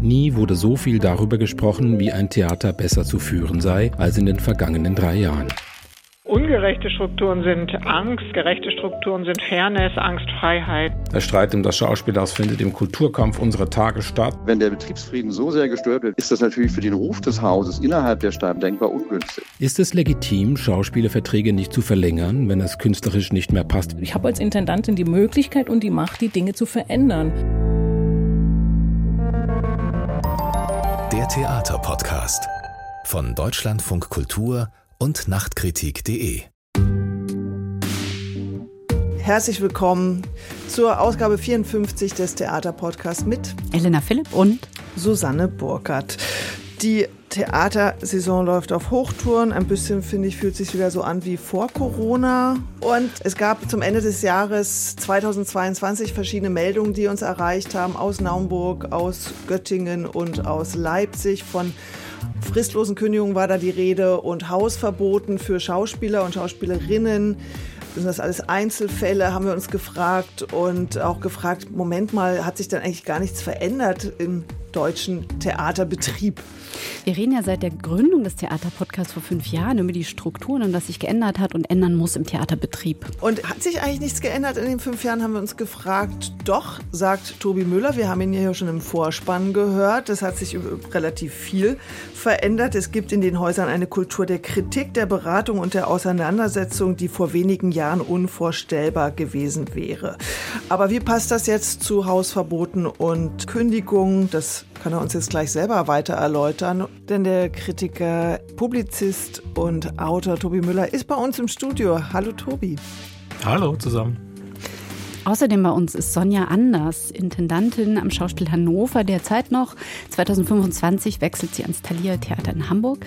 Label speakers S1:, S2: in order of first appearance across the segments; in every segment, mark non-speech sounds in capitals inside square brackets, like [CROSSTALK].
S1: Nie wurde so viel darüber gesprochen, wie ein Theater besser zu führen sei, als in den vergangenen drei Jahren.
S2: Ungerechte Strukturen sind Angst, gerechte Strukturen sind Fairness, Angstfreiheit.
S1: Der Streit um das Schauspielhaus findet im Kulturkampf unserer Tage statt.
S3: Wenn der Betriebsfrieden so sehr gestört wird, ist das natürlich für den Ruf des Hauses innerhalb der Stadt denkbar ungünstig.
S1: Ist es legitim, Schauspielerverträge nicht zu verlängern, wenn es künstlerisch nicht mehr passt?
S4: Ich habe als Intendantin die Möglichkeit und die Macht, die Dinge zu verändern.
S5: Der Theaterpodcast von Deutschlandfunk Kultur und Nachtkritik.de.
S6: Herzlich willkommen zur Ausgabe 54 des Theaterpodcasts mit
S7: Elena Philipp und
S6: Susanne Burkhardt. Die Theatersaison läuft auf Hochtouren. Ein bisschen, finde ich, fühlt sich wieder so an wie vor Corona. Und es gab zum Ende des Jahres 2022 verschiedene Meldungen, die uns erreicht haben aus Naumburg, aus Göttingen und aus Leipzig von fristlosen Kündigungen war da die Rede und Hausverboten für Schauspieler und Schauspielerinnen. Sind das alles Einzelfälle, haben wir uns gefragt und auch gefragt, Moment mal, hat sich dann eigentlich gar nichts verändert im deutschen Theaterbetrieb?
S7: Wir reden ja seit der Gründung des Theaterpodcasts vor fünf Jahren über die Strukturen und was sich geändert hat und ändern muss im Theaterbetrieb.
S6: Und hat sich eigentlich nichts geändert in den fünf Jahren, haben wir uns gefragt. Doch, sagt Tobi Müller, wir haben ihn ja schon im Vorspann gehört. Es hat sich relativ viel verändert. Es gibt in den Häusern eine Kultur der Kritik, der Beratung und der Auseinandersetzung, die vor wenigen Jahren unvorstellbar gewesen wäre. Aber wie passt das jetzt zu Hausverboten und Kündigungen? Das kann er uns jetzt gleich selber weiter erläutern. Denn der Kritiker, Publizist und Autor Tobi Müller ist bei uns im Studio. Hallo Tobi.
S8: Hallo zusammen.
S7: Außerdem bei uns ist Sonja Anders, Intendantin am Schauspiel Hannover derzeit noch. 2025 wechselt sie ans Thalia Theater in Hamburg.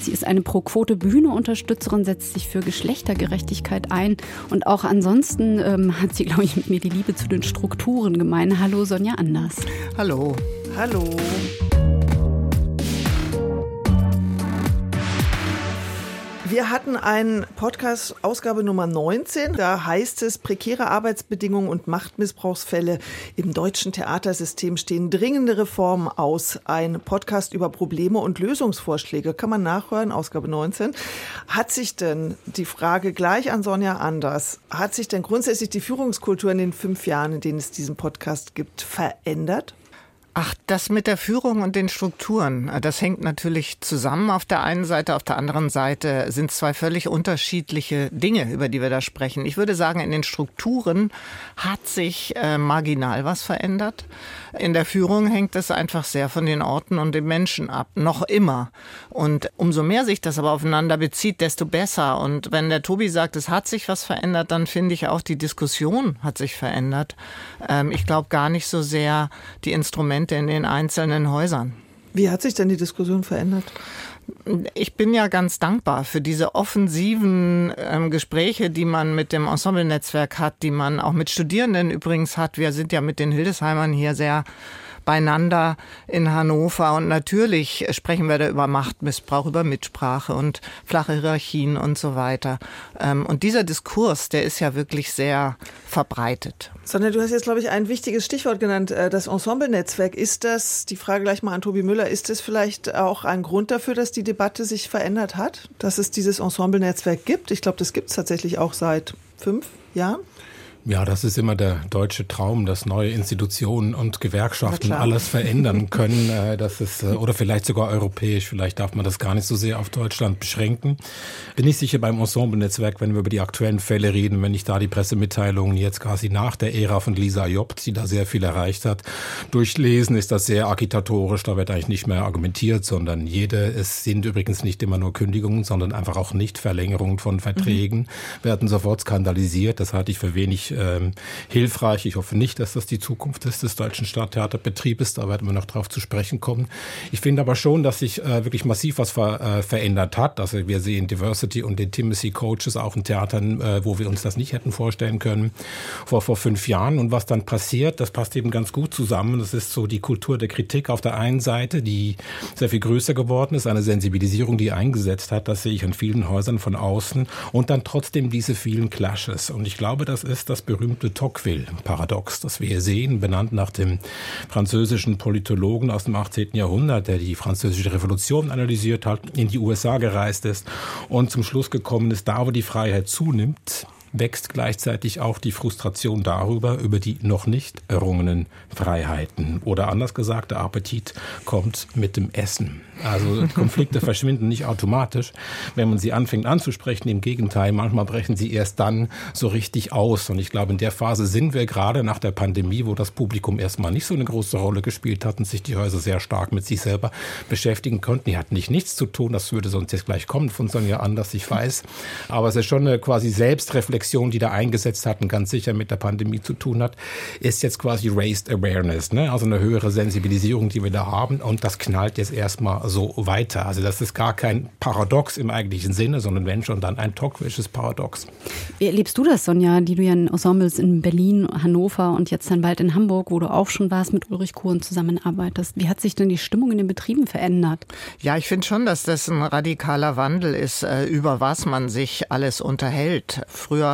S7: Sie ist eine Pro-Quote-Bühne-Unterstützerin, setzt sich für Geschlechtergerechtigkeit ein und auch ansonsten ähm, hat sie, glaube ich, mit mir die Liebe zu den Strukturen gemein. Hallo Sonja Anders.
S6: Hallo. Hallo. Wir hatten einen Podcast, Ausgabe Nummer 19. Da heißt es, prekäre Arbeitsbedingungen und Machtmissbrauchsfälle im deutschen Theatersystem stehen dringende Reformen aus. Ein Podcast über Probleme und Lösungsvorschläge. Kann man nachhören, Ausgabe 19. Hat sich denn, die Frage gleich an Sonja Anders, hat sich denn grundsätzlich die Führungskultur in den fünf Jahren, in denen es diesen Podcast gibt, verändert?
S9: Ach, das mit der Führung und den Strukturen, das hängt natürlich zusammen auf der einen Seite, auf der anderen Seite sind zwei völlig unterschiedliche Dinge, über die wir da sprechen. Ich würde sagen, in den Strukturen hat sich äh, marginal was verändert. In der Führung hängt es einfach sehr von den Orten und den Menschen ab, noch immer. Und umso mehr sich das aber aufeinander bezieht, desto besser. Und wenn der Tobi sagt, es hat sich was verändert, dann finde ich auch, die Diskussion hat sich verändert. Ähm, ich glaube gar nicht so sehr die Instrumente in den einzelnen Häusern.
S6: Wie hat sich denn die Diskussion verändert?
S9: Ich bin ja ganz dankbar für diese offensiven ähm, Gespräche, die man mit dem Ensemble-Netzwerk hat, die man auch mit Studierenden übrigens hat. Wir sind ja mit den Hildesheimern hier sehr beieinander in Hannover. Und natürlich sprechen wir da über Machtmissbrauch, über Mitsprache und flache Hierarchien und so weiter. Ähm, und dieser Diskurs, der ist ja wirklich sehr verbreitet.
S6: Sondern du hast jetzt, glaube ich, ein wichtiges Stichwort genannt, äh, das Ensemble-Netzwerk. Ist das, die Frage gleich mal an Tobi Müller, ist das vielleicht auch ein Grund dafür, dass die Debatte sich verändert hat? Dass es dieses Ensemble-Netzwerk gibt? Ich glaube, das gibt es tatsächlich auch seit fünf Jahren.
S8: Ja, das ist immer der deutsche Traum, dass neue Institutionen und Gewerkschaften alles verändern [LAUGHS] können. Äh, das ist, äh, oder vielleicht sogar europäisch. Vielleicht darf man das gar nicht so sehr auf Deutschland beschränken. Bin ich sicher beim Ensemble-Netzwerk, wenn wir über die aktuellen Fälle reden, wenn ich da die Pressemitteilungen jetzt quasi nach der Ära von Lisa Job, die da sehr viel erreicht hat, durchlesen, ist das sehr agitatorisch. Da wird eigentlich nicht mehr argumentiert, sondern jede, es sind übrigens nicht immer nur Kündigungen, sondern einfach auch nicht Verlängerungen von Verträgen, mhm. werden sofort skandalisiert. Das halte ich für wenig ähm, hilfreich. Ich hoffe nicht, dass das die Zukunft ist des deutschen Stadttheaterbetriebes. Da werden wir noch drauf zu sprechen kommen. Ich finde aber schon, dass sich äh, wirklich massiv was ver, äh, verändert hat. Also wir sehen Diversity und Intimacy Coaches auch in Theatern, äh, wo wir uns das nicht hätten vorstellen können vor, vor fünf Jahren. Und was dann passiert, das passt eben ganz gut zusammen. Das ist so die Kultur der Kritik auf der einen Seite, die sehr viel größer geworden ist, eine Sensibilisierung, die eingesetzt hat. Das sehe ich an vielen Häusern von außen. Und dann trotzdem diese vielen Clashes. Und ich glaube, das ist das berühmte Tocqueville-Paradox, das wir hier sehen, benannt nach dem französischen Politologen aus dem 18. Jahrhundert, der die französische Revolution analysiert hat, in die USA gereist ist und zum Schluss gekommen ist, da wo die Freiheit zunimmt, wächst gleichzeitig auch die Frustration darüber, über die noch nicht errungenen Freiheiten. Oder anders gesagt, der Appetit kommt mit dem Essen. Also [LAUGHS] Konflikte verschwinden nicht automatisch, wenn man sie anfängt anzusprechen. Im Gegenteil, manchmal brechen sie erst dann so richtig aus. Und ich glaube, in der Phase sind wir gerade nach der Pandemie, wo das Publikum erstmal nicht so eine große Rolle gespielt hat und sich die Häuser sehr stark mit sich selber beschäftigen konnten. Die hatten nicht nichts zu tun, das würde sonst jetzt gleich kommen von Sonja Anders, ich weiß. Aber es ist schon eine quasi Selbstreflexion, die da eingesetzt hat und ganz sicher mit der Pandemie zu tun hat, ist jetzt quasi Raised Awareness, ne? also eine höhere Sensibilisierung, die wir da haben. Und das knallt jetzt erstmal so weiter. Also das ist gar kein Paradox im eigentlichen Sinne, sondern wenn schon dann ein toxisches Paradox.
S7: Wie erlebst du das, Sonja, die du ja in Ensembles in Berlin, Hannover und jetzt dann bald in Hamburg, wo du auch schon warst, mit Ulrich Kohn zusammenarbeitest? Wie hat sich denn die Stimmung in den Betrieben verändert?
S9: Ja, ich finde schon, dass das ein radikaler Wandel ist, äh, über was man sich alles unterhält. Früher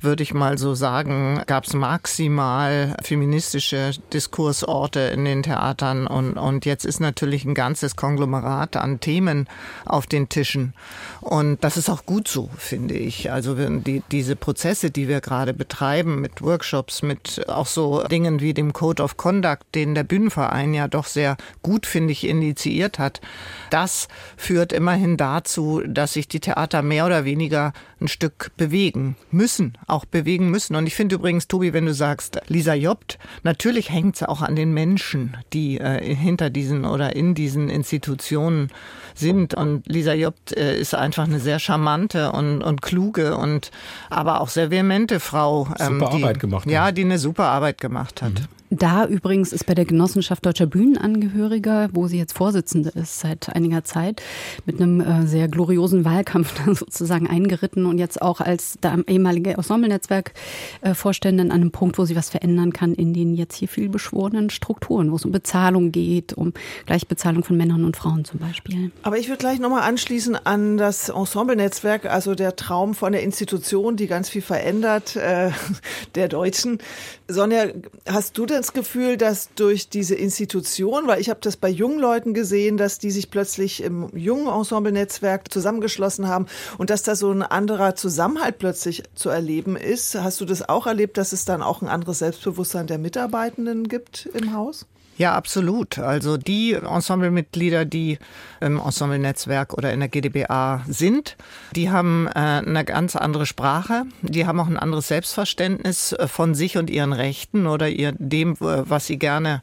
S9: würde ich mal so sagen, gab es maximal feministische Diskursorte in den Theatern und, und jetzt ist natürlich ein ganzes Konglomerat an Themen auf den Tischen. Und das ist auch gut so, finde ich. Also die, diese Prozesse, die wir gerade betreiben mit Workshops, mit auch so Dingen wie dem Code of Conduct, den der Bühnenverein ja doch sehr gut, finde ich, initiiert hat, das führt immerhin dazu, dass sich die Theater mehr oder weniger ein Stück bewegen müssen, auch bewegen müssen. Und ich finde übrigens, Tobi, wenn du sagst, Lisa Jobt, natürlich hängt es auch an den Menschen, die äh, hinter diesen oder in diesen Institutionen sind. Und Lisa Jobt äh, ist einfach eine sehr charmante und, und kluge und aber auch sehr vehemente Frau.
S8: Ähm, super die, Arbeit gemacht.
S9: Ja, die eine super Arbeit gemacht hat. Mhm.
S7: Da übrigens ist bei der Genossenschaft Deutscher Bühnenangehöriger, wo sie jetzt Vorsitzende ist seit einiger Zeit, mit einem äh, sehr gloriosen Wahlkampf [LAUGHS] sozusagen eingeritten und jetzt auch als ehemalige Ensemble-Netzwerk-Vorständin äh, an einem Punkt, wo sie was verändern kann in den jetzt hier viel beschworenen Strukturen, wo es um Bezahlung geht, um Gleichbezahlung von Männern und Frauen zum Beispiel.
S6: Aber ich würde gleich nochmal anschließen an das Ensemble-Netzwerk, also der Traum von der Institution, die ganz viel verändert, äh, [LAUGHS] der Deutschen. Sonja, hast du das Gefühl, dass durch diese Institution, weil ich habe das bei jungen Leuten gesehen, dass die sich plötzlich im jungen Ensemble-Netzwerk zusammengeschlossen haben und dass da so ein anderer Zusammenhalt plötzlich zu erleben ist. Hast du das auch erlebt, dass es dann auch ein anderes Selbstbewusstsein der Mitarbeitenden gibt im Haus?
S9: Ja, absolut. Also die Ensemblemitglieder, die im Ensemble-Netzwerk oder in der GdBA sind, die haben äh, eine ganz andere Sprache. Die haben auch ein anderes Selbstverständnis äh, von sich und ihren Rechten oder ihr, dem, was sie gerne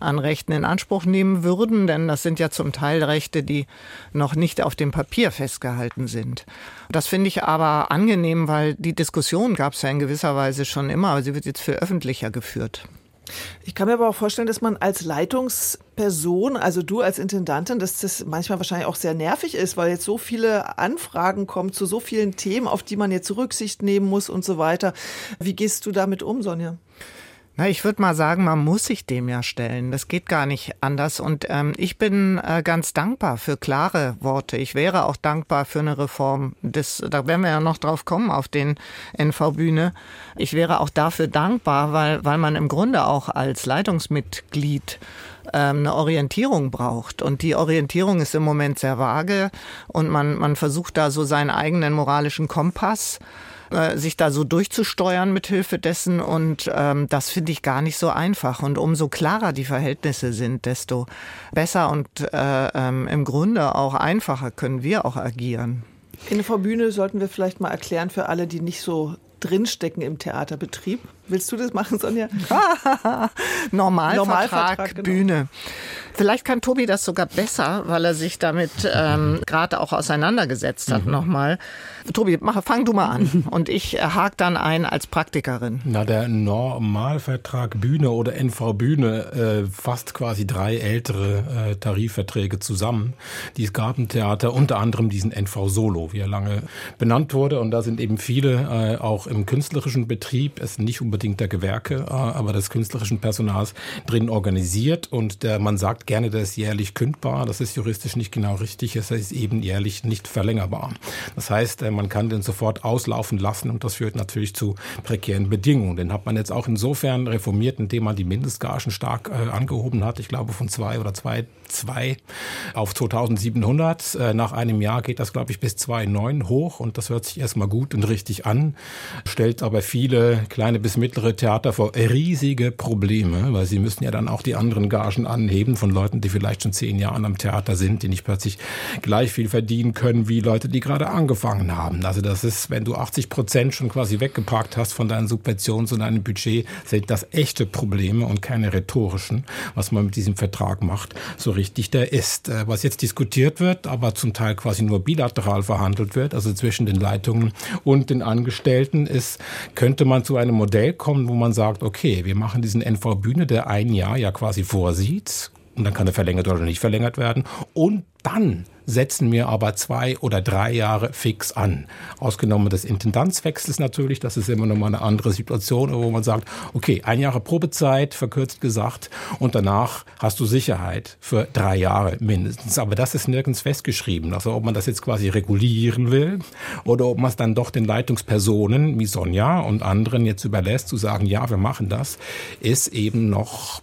S9: an Rechten in Anspruch nehmen würden. Denn das sind ja zum Teil Rechte, die noch nicht auf dem Papier festgehalten sind. Das finde ich aber angenehm, weil die Diskussion gab es ja in gewisser Weise schon immer, aber sie wird jetzt viel öffentlicher geführt.
S6: Ich kann mir aber auch vorstellen, dass man als Leitungsperson, also du als Intendantin, dass das manchmal wahrscheinlich auch sehr nervig ist, weil jetzt so viele Anfragen kommen zu so vielen Themen, auf die man jetzt Rücksicht nehmen muss und so weiter. Wie gehst du damit um, Sonja?
S9: Na, ich würde mal sagen, man muss sich dem ja stellen. Das geht gar nicht anders. Und ähm, ich bin äh, ganz dankbar für klare Worte. Ich wäre auch dankbar für eine Reform. Das, da werden wir ja noch drauf kommen auf den NV-Bühne. Ich wäre auch dafür dankbar, weil, weil man im Grunde auch als Leitungsmitglied ähm, eine Orientierung braucht. Und die Orientierung ist im Moment sehr vage und man, man versucht da so seinen eigenen moralischen Kompass äh, sich da so durchzusteuern mit Hilfe dessen. Und ähm, das finde ich gar nicht so einfach. Und umso klarer die Verhältnisse sind, desto besser und äh, ähm, im Grunde auch einfacher können wir auch agieren.
S6: In der Bühne sollten wir vielleicht mal erklären für alle, die nicht so drinstecken im Theaterbetrieb. Willst du das machen, Sonja? [LAUGHS]
S9: Normalvertrag, Normalvertrag genau. Bühne. Vielleicht kann Tobi das sogar besser, weil er sich damit ähm, gerade auch auseinandergesetzt hat mhm. nochmal. Tobi, mach, fang du mal an [LAUGHS] und ich hake dann ein als Praktikerin.
S8: Na, der Normalvertrag Bühne oder NV Bühne äh, fasst quasi drei ältere äh, Tarifverträge zusammen. Die Gartentheater, unter anderem diesen NV Solo, wie er lange benannt wurde. Und da sind eben viele äh, auch im künstlerischen Betrieb, es nicht unbedingt der Gewerke, äh, aber des künstlerischen Personals drin organisiert. Und der, man sagt gerne, das ist jährlich kündbar. Das ist juristisch nicht genau richtig. Es ist eben jährlich nicht verlängerbar. Das heißt, äh, man kann den sofort auslaufen lassen und das führt natürlich zu prekären Bedingungen. Den hat man jetzt auch insofern reformiert, indem man die Mindestgagen stark äh, angehoben hat. Ich glaube von zwei oder zwei, zwei auf 2700. Äh, nach einem Jahr geht das, glaube ich, bis 2,9 hoch und das hört sich erstmal gut und richtig an, stellt aber viele kleine bis mittlere Theater vor riesige Probleme, weil sie müssen ja dann auch die anderen Gagen anheben von Leuten, die vielleicht schon zehn Jahre am Theater sind, die nicht plötzlich gleich viel verdienen können wie Leute, die gerade angefangen haben. Also das ist, wenn du 80 Prozent schon quasi weggeparkt hast von deinen Subventionen und deinem Budget, sind das echte Probleme und keine rhetorischen, was man mit diesem Vertrag macht, so richtig der ist. Äh, was jetzt diskutiert wird, aber zum Teil quasi nur bilateral verhandelt wird, also zwischen den Leitungen und den Angestellten, ist, könnte man zu einem Modell kommen, wo man sagt, okay, wir machen diesen NV Bühne, der ein Jahr ja quasi vorsieht, und dann kann er verlängert oder nicht verlängert werden. Und dann setzen wir aber zwei oder drei Jahre fix an. Ausgenommen des Intendanzwechsels natürlich, das ist immer noch mal eine andere Situation, wo man sagt, okay, ein Jahre Probezeit, verkürzt gesagt, und danach hast du Sicherheit für drei Jahre mindestens. Aber das ist nirgends festgeschrieben. Also ob man das jetzt quasi regulieren will oder ob man es dann doch den Leitungspersonen wie Sonja und anderen jetzt überlässt, zu sagen, ja, wir machen das, ist eben noch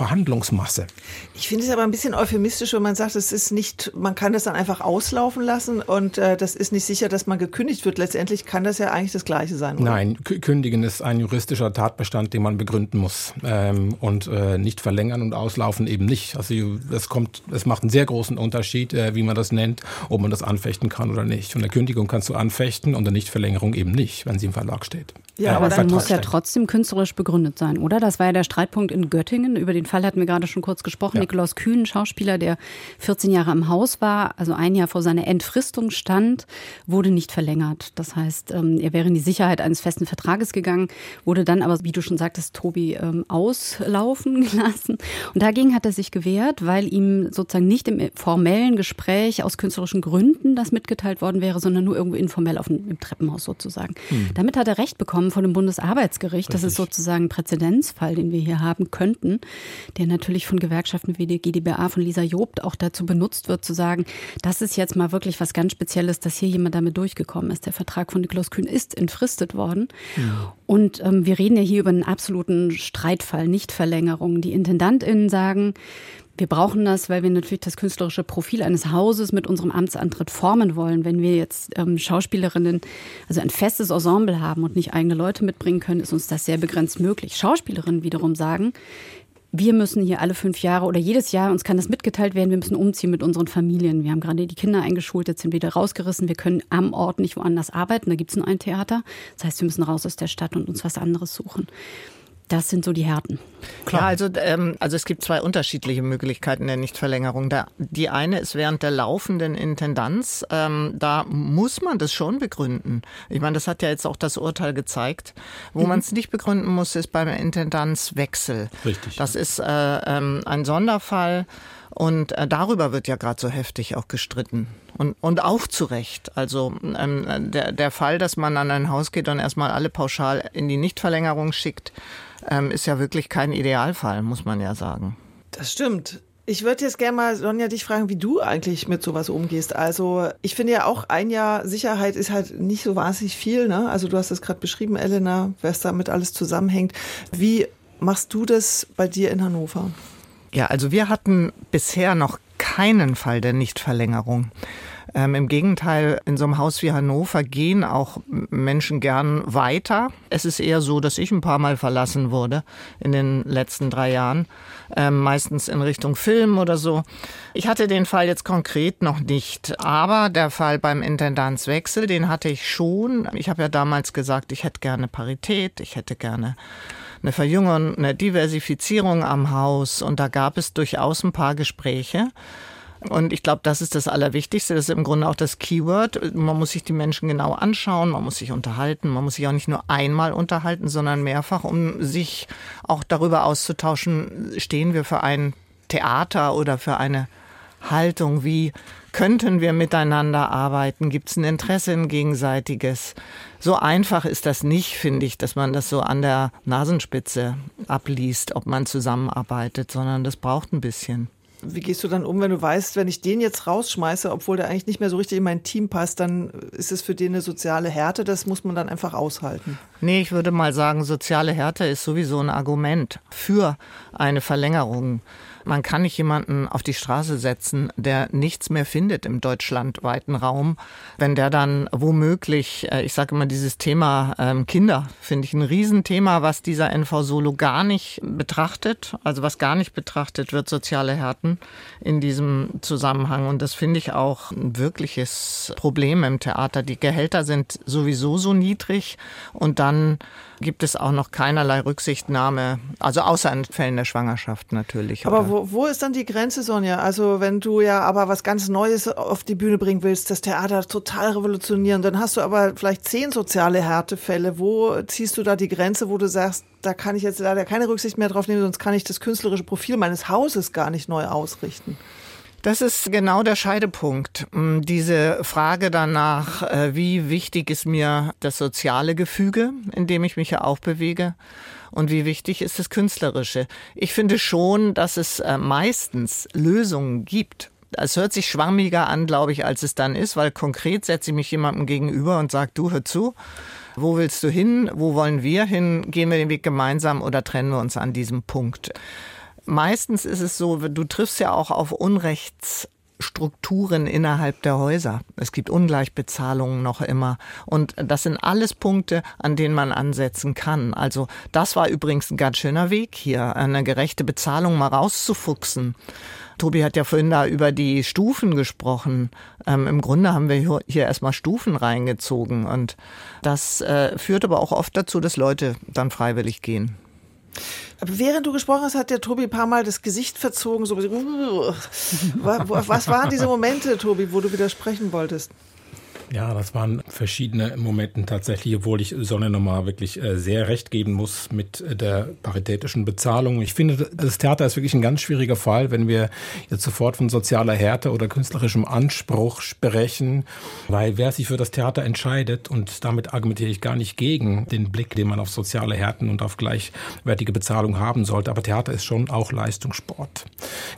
S8: Verhandlungsmasse.
S6: Ich finde es aber ein bisschen euphemistisch, wenn man sagt, es ist nicht, man kann das dann einfach auslaufen lassen und äh, das ist nicht sicher, dass man gekündigt wird. Letztendlich kann das ja eigentlich das Gleiche sein. Oder?
S8: Nein, kündigen ist ein juristischer Tatbestand, den man begründen muss ähm, und äh, nicht verlängern und auslaufen eben nicht. Also es kommt, es macht einen sehr großen Unterschied, äh, wie man das nennt, ob man das anfechten kann oder nicht. Und eine Kündigung kannst du anfechten und eine Nichtverlängerung eben nicht, wenn sie im Verlag steht.
S7: Ja, aber dann muss ja trotzdem künstlerisch begründet sein, oder? Das war ja der Streitpunkt in Göttingen. Über den Fall hatten wir gerade schon kurz gesprochen. Ja. Nikolaus Kühn, Schauspieler, der 14 Jahre im Haus war, also ein Jahr vor seiner Entfristung stand, wurde nicht verlängert. Das heißt, ähm, er wäre in die Sicherheit eines festen Vertrages gegangen, wurde dann aber, wie du schon sagtest, Tobi, ähm, auslaufen [LAUGHS] gelassen. Und dagegen hat er sich gewehrt, weil ihm sozusagen nicht im formellen Gespräch aus künstlerischen Gründen das mitgeteilt worden wäre, sondern nur irgendwo informell auf dem, im Treppenhaus sozusagen. Hm. Damit hat er Recht bekommen von dem Bundesarbeitsgericht. Das ist sozusagen ein Präzedenzfall, den wir hier haben könnten, der natürlich von Gewerkschaften wie der GdBA von Lisa Jobt auch dazu benutzt wird, zu sagen, das ist jetzt mal wirklich was ganz Spezielles, dass hier jemand damit durchgekommen ist. Der Vertrag von Nikolaus Kühn ist entfristet worden. Ja. Und ähm, wir reden ja hier über einen absoluten Streitfall, nicht Verlängerung. Die IntendantInnen sagen, wir brauchen das, weil wir natürlich das künstlerische Profil eines Hauses mit unserem Amtsantritt formen wollen. Wenn wir jetzt ähm, Schauspielerinnen, also ein festes Ensemble haben und nicht eigene Leute mitbringen können, ist uns das sehr begrenzt möglich. Schauspielerinnen wiederum sagen, wir müssen hier alle fünf Jahre oder jedes Jahr, uns kann das mitgeteilt werden, wir müssen umziehen mit unseren Familien. Wir haben gerade die Kinder eingeschult, jetzt sind wieder rausgerissen. Wir können am Ort nicht woanders arbeiten, da gibt es nur ein Theater. Das heißt, wir müssen raus aus der Stadt und uns was anderes suchen. Das sind so die Härten.
S9: Klar, ja, also, ähm, also es gibt zwei unterschiedliche Möglichkeiten der Nichtverlängerung. Da, die eine ist während der laufenden Intendanz. Ähm, da muss man das schon begründen. Ich meine, das hat ja jetzt auch das Urteil gezeigt. Wo mhm. man es nicht begründen muss, ist beim Intendanzwechsel.
S8: Richtig.
S9: Das ist äh, ähm, ein Sonderfall. Und äh, darüber wird ja gerade so heftig auch gestritten. Und, und auch zu Recht. Also ähm, der, der Fall, dass man an ein Haus geht und erstmal alle pauschal in die Nichtverlängerung schickt, ähm, ist ja wirklich kein Idealfall, muss man ja sagen.
S6: Das stimmt. Ich würde jetzt gerne mal, Sonja, dich fragen, wie du eigentlich mit sowas umgehst. Also ich finde ja auch, ein Jahr Sicherheit ist halt nicht so wahnsinnig viel. Ne? Also du hast es gerade beschrieben, Elena, was damit alles zusammenhängt. Wie machst du das bei dir in Hannover?
S9: Ja, also wir hatten bisher noch keinen Fall der Nichtverlängerung. Ähm, Im Gegenteil, in so einem Haus wie Hannover gehen auch Menschen gern weiter. Es ist eher so, dass ich ein paar Mal verlassen wurde in den letzten drei Jahren, ähm, meistens in Richtung Film oder so. Ich hatte den Fall jetzt konkret noch nicht, aber der Fall beim Intendanzwechsel, den hatte ich schon. Ich habe ja damals gesagt, ich hätte gerne Parität, ich hätte gerne eine Verjüngung, eine Diversifizierung am Haus und da gab es durchaus ein paar Gespräche. Und ich glaube, das ist das Allerwichtigste. Das ist im Grunde auch das Keyword. Man muss sich die Menschen genau anschauen, man muss sich unterhalten. Man muss sich auch nicht nur einmal unterhalten, sondern mehrfach, um sich auch darüber auszutauschen, stehen wir für ein Theater oder für eine Haltung, wie könnten wir miteinander arbeiten? Gibt es ein Interesse in gegenseitiges? So einfach ist das nicht, finde ich, dass man das so an der Nasenspitze abliest, ob man zusammenarbeitet, sondern das braucht ein bisschen.
S6: Wie gehst du dann um, wenn du weißt, wenn ich den jetzt rausschmeiße, obwohl der eigentlich nicht mehr so richtig in mein Team passt, dann ist es für den eine soziale Härte, das muss man dann einfach aushalten.
S9: Nee, ich würde mal sagen, soziale Härte ist sowieso ein Argument für eine Verlängerung man kann nicht jemanden auf die Straße setzen, der nichts mehr findet im deutschlandweiten Raum. Wenn der dann womöglich, äh, ich sage immer dieses Thema ähm, Kinder, finde ich ein Riesenthema, was dieser NV Solo gar nicht betrachtet, also was gar nicht betrachtet wird, soziale Härten in diesem Zusammenhang. Und das finde ich auch ein wirkliches Problem im Theater. Die Gehälter sind sowieso so niedrig und dann gibt es auch noch keinerlei Rücksichtnahme, also außer in Fällen der Schwangerschaft natürlich.
S6: Aber wo, wo ist dann die Grenze, Sonja? Also wenn du ja aber was ganz Neues auf die Bühne bringen willst, das Theater total revolutionieren, dann hast du aber vielleicht zehn soziale Härtefälle. Wo ziehst du da die Grenze, wo du sagst, da kann ich jetzt leider keine Rücksicht mehr drauf nehmen, sonst kann ich das künstlerische Profil meines Hauses gar nicht neu ausrichten?
S9: Das ist genau der Scheidepunkt. Mm, diese Frage danach, äh, wie wichtig ist mir das soziale Gefüge, in dem ich mich ja auch bewege, und wie wichtig ist das Künstlerische. Ich finde schon, dass es äh, meistens Lösungen gibt. Es hört sich schwammiger an, glaube ich, als es dann ist, weil konkret setze ich mich jemandem gegenüber und sage, du hör zu, wo willst du hin, wo wollen wir hin, gehen wir den Weg gemeinsam oder trennen wir uns an diesem Punkt meistens ist es so, du triffst ja auch auf Unrechtsstrukturen innerhalb der Häuser. Es gibt Ungleichbezahlungen noch immer. Und das sind alles Punkte, an denen man ansetzen kann. Also das war übrigens ein ganz schöner Weg hier, eine gerechte Bezahlung mal rauszufuchsen. Tobi hat ja vorhin da über die Stufen gesprochen. Ähm, Im Grunde haben wir hier erstmal Stufen reingezogen. Und das äh, führt aber auch oft dazu, dass Leute dann freiwillig gehen.
S6: Aber während du gesprochen hast, hat der Tobi ein paar Mal das Gesicht verzogen. So, was waren diese Momente, Tobi, wo du widersprechen wolltest?
S8: Ja, das waren verschiedene Momente tatsächlich, obwohl ich Sonne nochmal wirklich äh, sehr recht geben muss mit der paritätischen Bezahlung. Ich finde, das Theater ist wirklich ein ganz schwieriger Fall, wenn wir jetzt sofort von sozialer Härte oder künstlerischem Anspruch sprechen, weil wer sich für das Theater entscheidet, und damit argumentiere ich gar nicht gegen den Blick, den man auf soziale Härten und auf gleichwertige Bezahlung haben sollte, aber Theater ist schon auch Leistungssport.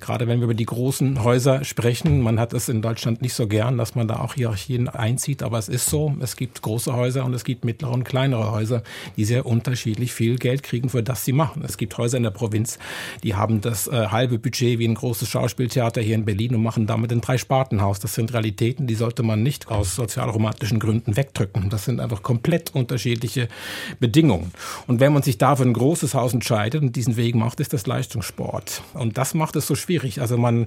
S8: Gerade wenn wir über die großen Häuser sprechen, man hat es in Deutschland nicht so gern, dass man da auch Hierarchien einzieht einzieht, aber es ist so, es gibt große Häuser und es gibt mittlere und kleinere Häuser, die sehr unterschiedlich viel Geld kriegen, für das sie machen. Es gibt Häuser in der Provinz, die haben das äh, halbe Budget wie ein großes Schauspieltheater hier in Berlin und machen damit ein Dreispartenhaus. Das sind Realitäten, die sollte man nicht aus sozialromantischen Gründen wegdrücken. Das sind einfach komplett unterschiedliche Bedingungen. Und wenn man sich da für ein großes Haus entscheidet und diesen Weg macht, ist das Leistungssport. Und das macht es so schwierig. Also man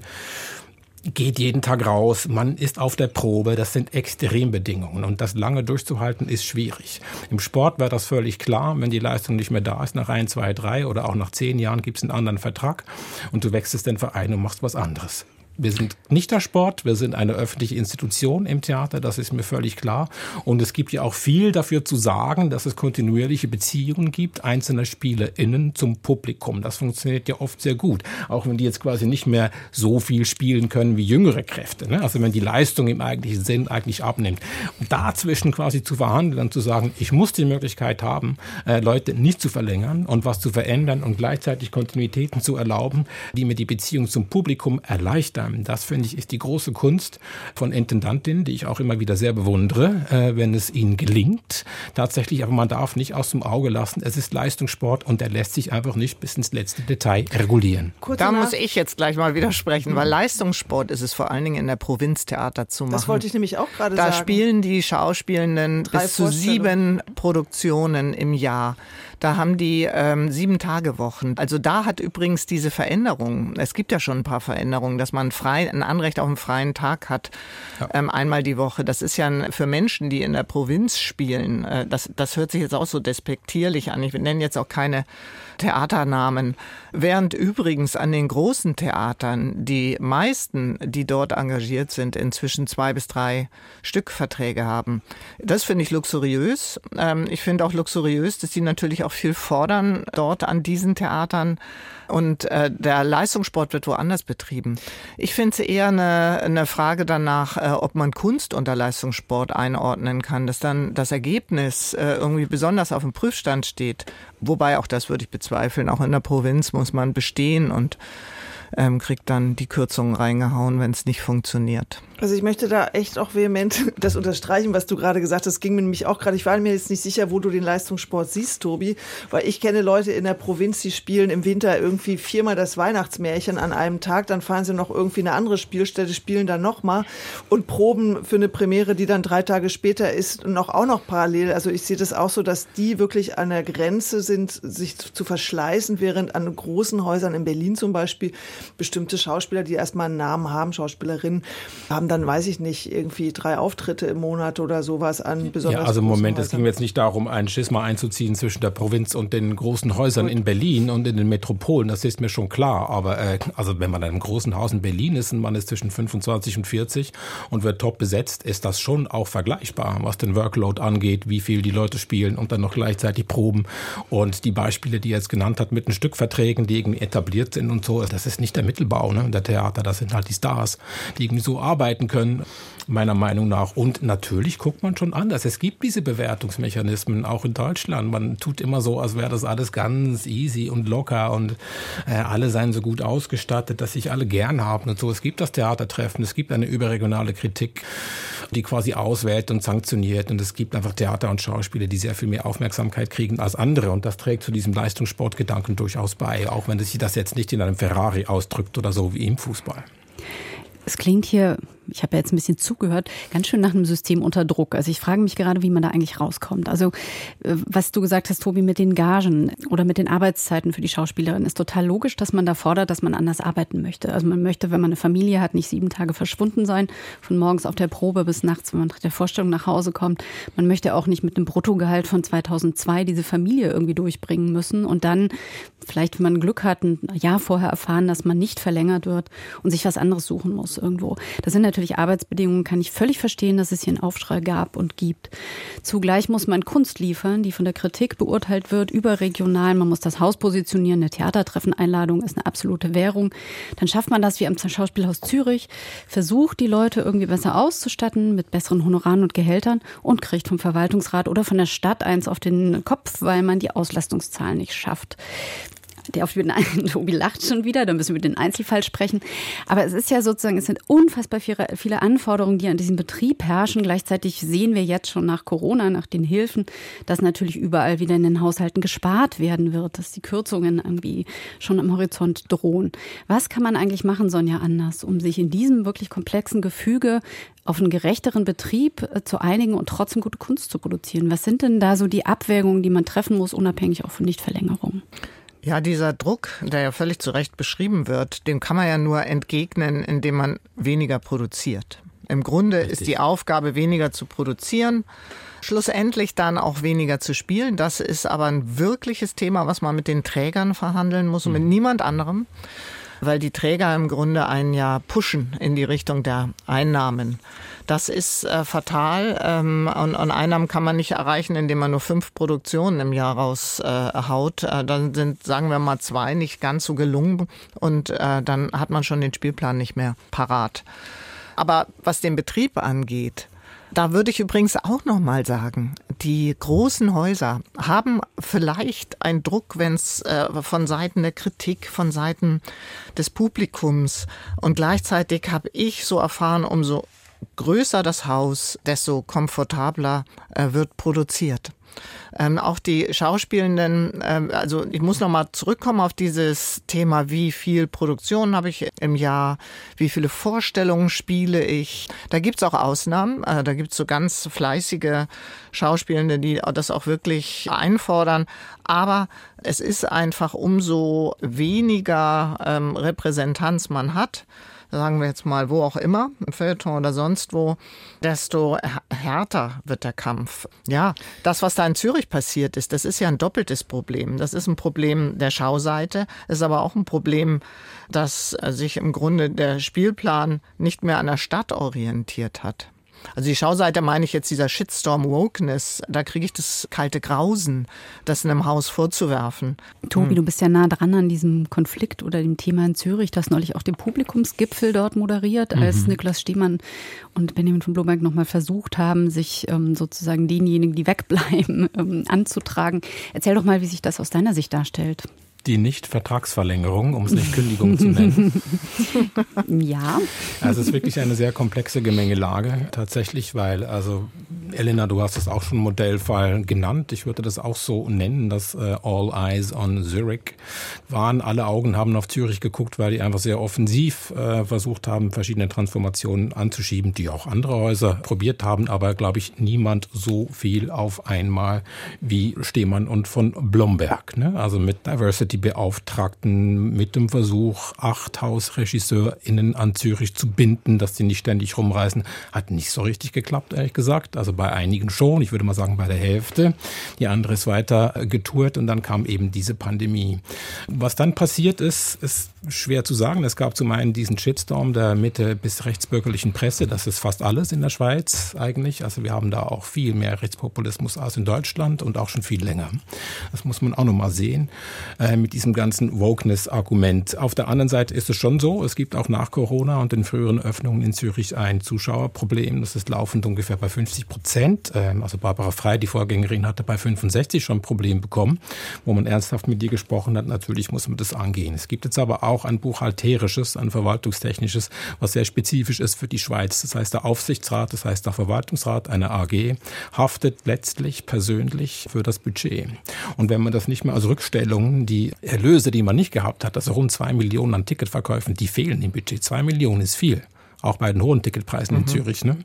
S8: geht jeden Tag raus, man ist auf der Probe, das sind Extrembedingungen und das lange durchzuhalten ist schwierig. Im Sport wäre das völlig klar, wenn die Leistung nicht mehr da ist, nach ein, zwei, drei oder auch nach zehn Jahren gibt es einen anderen Vertrag und du wechselst den Verein und machst was anderes. Wir sind nicht der Sport, wir sind eine öffentliche Institution im Theater, das ist mir völlig klar. Und es gibt ja auch viel dafür zu sagen, dass es kontinuierliche Beziehungen gibt, einzelner SpielerInnen zum Publikum. Das funktioniert ja oft sehr gut, auch wenn die jetzt quasi nicht mehr so viel spielen können wie jüngere Kräfte. Ne? Also wenn die Leistung im eigentlichen Sinn eigentlich abnimmt. Und dazwischen quasi zu verhandeln und zu sagen, ich muss die Möglichkeit haben, äh, Leute nicht zu verlängern und was zu verändern und gleichzeitig Kontinuitäten zu erlauben, die mir die Beziehung zum Publikum erleichtern das finde ich ist die große Kunst von Intendantinnen, die ich auch immer wieder sehr bewundere, äh, wenn es ihnen gelingt. Tatsächlich, aber man darf nicht aus dem Auge lassen, es ist Leistungssport und der lässt sich einfach nicht bis ins letzte Detail regulieren.
S9: Kurz da muss ich jetzt gleich mal widersprechen, weil Leistungssport ist es vor allen Dingen in der Provinztheater zu machen. Das
S6: wollte ich nämlich auch gerade
S9: sagen.
S6: Da
S9: spielen die Schauspielenden Drei bis zu sieben Produktionen im Jahr. Da haben die ähm, sieben Tage Wochen. Also da hat übrigens diese Veränderung, es gibt ja schon ein paar Veränderungen, dass man frei, ein Anrecht auf einen freien Tag hat, ja. ähm, einmal die Woche. Das ist ja für Menschen, die in der Provinz spielen, äh, das, das hört sich jetzt auch so despektierlich an. Ich nenne jetzt auch keine Theaternamen. Während übrigens an den großen Theatern die meisten, die dort engagiert sind, inzwischen zwei bis drei Stückverträge haben. Das finde ich luxuriös. Ähm, ich finde auch luxuriös, dass die natürlich auch viel fordern dort an diesen Theatern. Und äh, der Leistungssport wird woanders betrieben. Ich finde es eher eine, eine Frage danach, äh, ob man Kunst unter Leistungssport einordnen kann, dass dann das Ergebnis äh, irgendwie besonders auf dem Prüfstand steht. Wobei auch das würde ich bezweifeln. Auch in der Provinz muss man bestehen und ähm, kriegt dann die Kürzungen reingehauen, wenn es nicht funktioniert.
S6: Also ich möchte da echt auch vehement [LAUGHS] das unterstreichen, was du gerade gesagt hast. Ging mir nämlich auch gerade. Ich war mir jetzt nicht sicher, wo du den Leistungssport siehst, Tobi, weil ich kenne Leute in der Provinz, die spielen im Winter irgendwie viermal das Weihnachtsmärchen an einem Tag, dann fahren sie noch irgendwie eine andere Spielstätte, spielen dann nochmal und proben für eine Premiere, die dann drei Tage später ist, noch auch noch parallel. Also ich sehe das auch so, dass die wirklich an der Grenze sind, sich zu verschleißen, während an großen Häusern in Berlin zum Beispiel bestimmte Schauspieler, die erstmal einen Namen haben, Schauspielerinnen, haben dann, weiß ich nicht, irgendwie drei Auftritte im Monat oder sowas an besonders.
S8: Ja, also im Moment, es ging jetzt nicht darum, ein Schisma einzuziehen zwischen der Provinz und den großen Häusern Gut. in Berlin und in den Metropolen, das ist mir schon klar. Aber äh, also wenn man in einem großen Haus in Berlin ist und man ist zwischen 25 und 40 und wird top besetzt, ist das schon auch vergleichbar, was den Workload angeht, wie viel die Leute spielen und dann noch gleichzeitig proben. Und die Beispiele, die er jetzt genannt hat, mit den Stückverträgen, die irgendwie etabliert sind und so, das ist nicht der Mittelbau, ne? Der Theater, das sind halt die Stars, die irgendwie so arbeiten arbeiten können, meiner Meinung nach. Und natürlich guckt man schon anders. Es gibt diese Bewertungsmechanismen auch in Deutschland. Man tut immer so, als wäre das alles ganz easy und locker und äh, alle seien so gut ausgestattet, dass sich alle gern haben und so. Es gibt das Theatertreffen, es gibt eine überregionale Kritik, die quasi auswählt und sanktioniert. Und es gibt einfach Theater und Schauspieler, die sehr viel mehr Aufmerksamkeit kriegen als andere. Und das trägt zu diesem Leistungssportgedanken durchaus bei, auch wenn sich das jetzt nicht in einem Ferrari ausdrückt oder so wie im Fußball.
S7: Es klingt hier ich habe ja jetzt ein bisschen zugehört, ganz schön nach einem System unter Druck. Also ich frage mich gerade, wie man da eigentlich rauskommt. Also äh, was du gesagt hast, Tobi, mit den Gagen oder mit den Arbeitszeiten für die Schauspielerin ist total logisch, dass man da fordert, dass man anders arbeiten möchte. Also man möchte, wenn man eine Familie hat, nicht sieben Tage verschwunden sein, von morgens auf der Probe bis nachts, wenn man nach der Vorstellung nach Hause kommt. Man möchte auch nicht mit einem Bruttogehalt von 2002 diese Familie irgendwie durchbringen müssen und dann vielleicht, wenn man Glück hat, ein Jahr vorher erfahren, dass man nicht verlängert wird und sich was anderes suchen muss irgendwo. Das sind natürlich Arbeitsbedingungen, kann ich völlig verstehen, dass es hier einen Aufschrei gab und gibt. Zugleich muss man Kunst liefern, die von der Kritik beurteilt wird, überregional. Man muss das Haus positionieren. Eine Theatertreffeneinladung ist eine absolute Währung. Dann schafft man das wie am Schauspielhaus Zürich, versucht die Leute irgendwie besser auszustatten mit besseren Honoraren und Gehältern und kriegt vom Verwaltungsrat oder von der Stadt eins auf den Kopf, weil man die Auslastungszahlen nicht schafft der auf den [LAUGHS] Tobi lacht schon wieder, da müssen wir den Einzelfall sprechen. Aber es ist ja sozusagen, es sind unfassbar viele Anforderungen, die an diesem Betrieb herrschen. Gleichzeitig sehen wir jetzt schon nach Corona, nach den Hilfen, dass natürlich überall wieder in den Haushalten gespart werden wird, dass die Kürzungen irgendwie schon am Horizont drohen. Was kann man eigentlich machen, Sonja, anders, um sich in diesem wirklich komplexen Gefüge auf einen gerechteren Betrieb äh, zu einigen und trotzdem gute Kunst zu produzieren? Was sind denn da so die Abwägungen, die man treffen muss, unabhängig auch von Nichtverlängerungen?
S9: Ja, dieser Druck, der ja völlig zu Recht beschrieben wird, dem kann man ja nur entgegnen, indem man weniger produziert. Im Grunde Richtig. ist die Aufgabe, weniger zu produzieren, schlussendlich dann auch weniger zu spielen. Das ist aber ein wirkliches Thema, was man mit den Trägern verhandeln muss und mit mhm. niemand anderem, weil die Träger im Grunde einen ja pushen in die Richtung der Einnahmen. Das ist äh, fatal ähm, und, und Einnahmen kann man nicht erreichen, indem man nur fünf Produktionen im Jahr raushaut. Äh, äh, dann sind, sagen wir mal, zwei nicht ganz so gelungen und äh, dann hat man schon den Spielplan nicht mehr parat. Aber was den Betrieb angeht, da würde ich übrigens auch noch mal sagen, die großen Häuser haben vielleicht einen Druck, wenn es äh, von Seiten der Kritik, von Seiten des Publikums und gleichzeitig habe ich so erfahren, umso größer das Haus, desto komfortabler äh, wird produziert. Ähm, auch die Schauspielenden, ähm, also ich muss nochmal zurückkommen auf dieses Thema, wie viel Produktion habe ich im Jahr, wie viele Vorstellungen spiele ich. Da gibt's auch Ausnahmen, äh, da gibt's so ganz fleißige Schauspielende, die das auch wirklich einfordern. Aber es ist einfach umso weniger ähm, Repräsentanz man hat, sagen wir jetzt mal, wo auch immer, im Feuilleton oder sonst wo, desto härter wird der Kampf. Ja, das, was da in Zürich passiert ist, das ist ja ein doppeltes Problem. Das ist ein Problem der Schauseite, ist aber auch ein Problem, dass sich im Grunde der Spielplan nicht mehr an der Stadt orientiert hat. Also die Schauseite meine ich jetzt dieser Shitstorm Wokeness, da kriege ich das kalte Grausen, das in einem Haus vorzuwerfen.
S7: Tobi, hm. du bist ja nah dran an diesem Konflikt oder dem Thema in Zürich. Du hast neulich auch den Publikumsgipfel dort moderiert, als mhm. Niklas Stehmann und Benjamin von Bloberg nochmal versucht haben, sich ähm, sozusagen denjenigen, die wegbleiben, [LAUGHS] ähm, anzutragen. Erzähl doch mal, wie sich das aus deiner Sicht darstellt.
S8: Die Nicht-Vertragsverlängerung, um es nicht Kündigung zu nennen. [LAUGHS]
S7: ja.
S8: Also es ist wirklich eine sehr komplexe Gemengelage tatsächlich, weil also Elena, du hast es auch schon Modellfall genannt. Ich würde das auch so nennen, dass äh, All Eyes on Zurich waren. Alle Augen haben auf Zürich geguckt, weil die einfach sehr offensiv äh, versucht haben, verschiedene Transformationen anzuschieben, die auch andere Häuser probiert haben, aber glaube ich niemand so viel auf einmal wie Stehmann und von Blomberg. Ne? Also mit Diversity-Beauftragten, mit dem Versuch, acht HausregisseurInnen an Zürich zu binden, dass die nicht ständig rumreisen, hat nicht so richtig geklappt, ehrlich gesagt. Also bei einigen schon, ich würde mal sagen bei der Hälfte. Die andere ist weiter getourt und dann kam eben diese Pandemie. Was dann passiert ist, ist schwer zu sagen. Es gab zum einen diesen Shitstorm der Mitte bis rechtsbürgerlichen Presse. Das ist fast alles in der Schweiz eigentlich. Also wir haben da auch viel mehr Rechtspopulismus als in Deutschland und auch schon viel länger. Das muss man auch nochmal sehen äh, mit diesem ganzen Wokeness-Argument. Auf der anderen Seite ist es schon so, es gibt auch nach Corona und den früheren Öffnungen in Zürich ein Zuschauerproblem. Das ist laufend ungefähr bei 50 Prozent. Ähm, also Barbara Frei, die Vorgängerin, hatte bei 65 schon ein Problem bekommen, wo man ernsthaft mit ihr gesprochen hat. Natürlich muss man das angehen. Es gibt jetzt aber auch ein buchhalterisches, ein verwaltungstechnisches, was sehr spezifisch ist für die Schweiz. Das heißt, der Aufsichtsrat, das heißt der Verwaltungsrat einer AG, haftet letztlich persönlich für das Budget. Und wenn man das nicht mehr als Rückstellungen, die Erlöse, die man nicht gehabt hat, also rund zwei Millionen an Ticketverkäufen, die fehlen im Budget. Zwei Millionen ist viel auch bei den hohen Ticketpreisen mhm. in Zürich. Ne?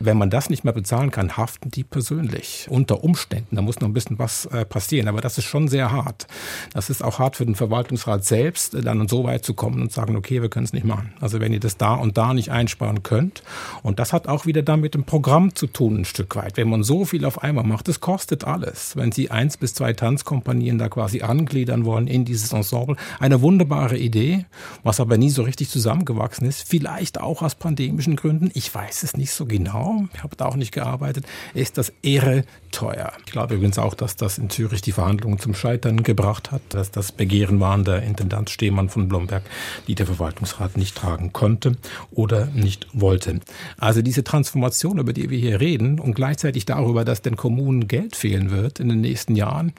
S8: Wenn man das nicht mehr bezahlen kann, haften die persönlich. Unter Umständen. Da muss noch ein bisschen was äh, passieren. Aber das ist schon sehr hart. Das ist auch hart für den Verwaltungsrat selbst, dann so weit zu kommen und sagen, okay, wir können es nicht machen. Also wenn ihr das da und da nicht einsparen könnt. Und das hat auch wieder dann mit dem Programm zu tun, ein Stück weit. Wenn man so viel auf einmal macht, das kostet alles. Wenn Sie eins bis zwei Tanzkompanien da quasi angliedern wollen in dieses Ensemble, eine wunderbare Idee, was aber nie so richtig zusammengewachsen ist. Vielleicht auch aus pandemischen Gründen, ich weiß es nicht so genau, ich habe da auch nicht gearbeitet, ist das irre teuer. Ich glaube übrigens auch, dass das in Zürich die Verhandlungen zum Scheitern gebracht hat, dass das Begehren waren der Intendant Stehmann von Blomberg, die der Verwaltungsrat nicht tragen konnte oder nicht wollte. Also diese Transformation, über die wir hier reden und gleichzeitig darüber, dass den Kommunen Geld fehlen wird in den nächsten Jahren,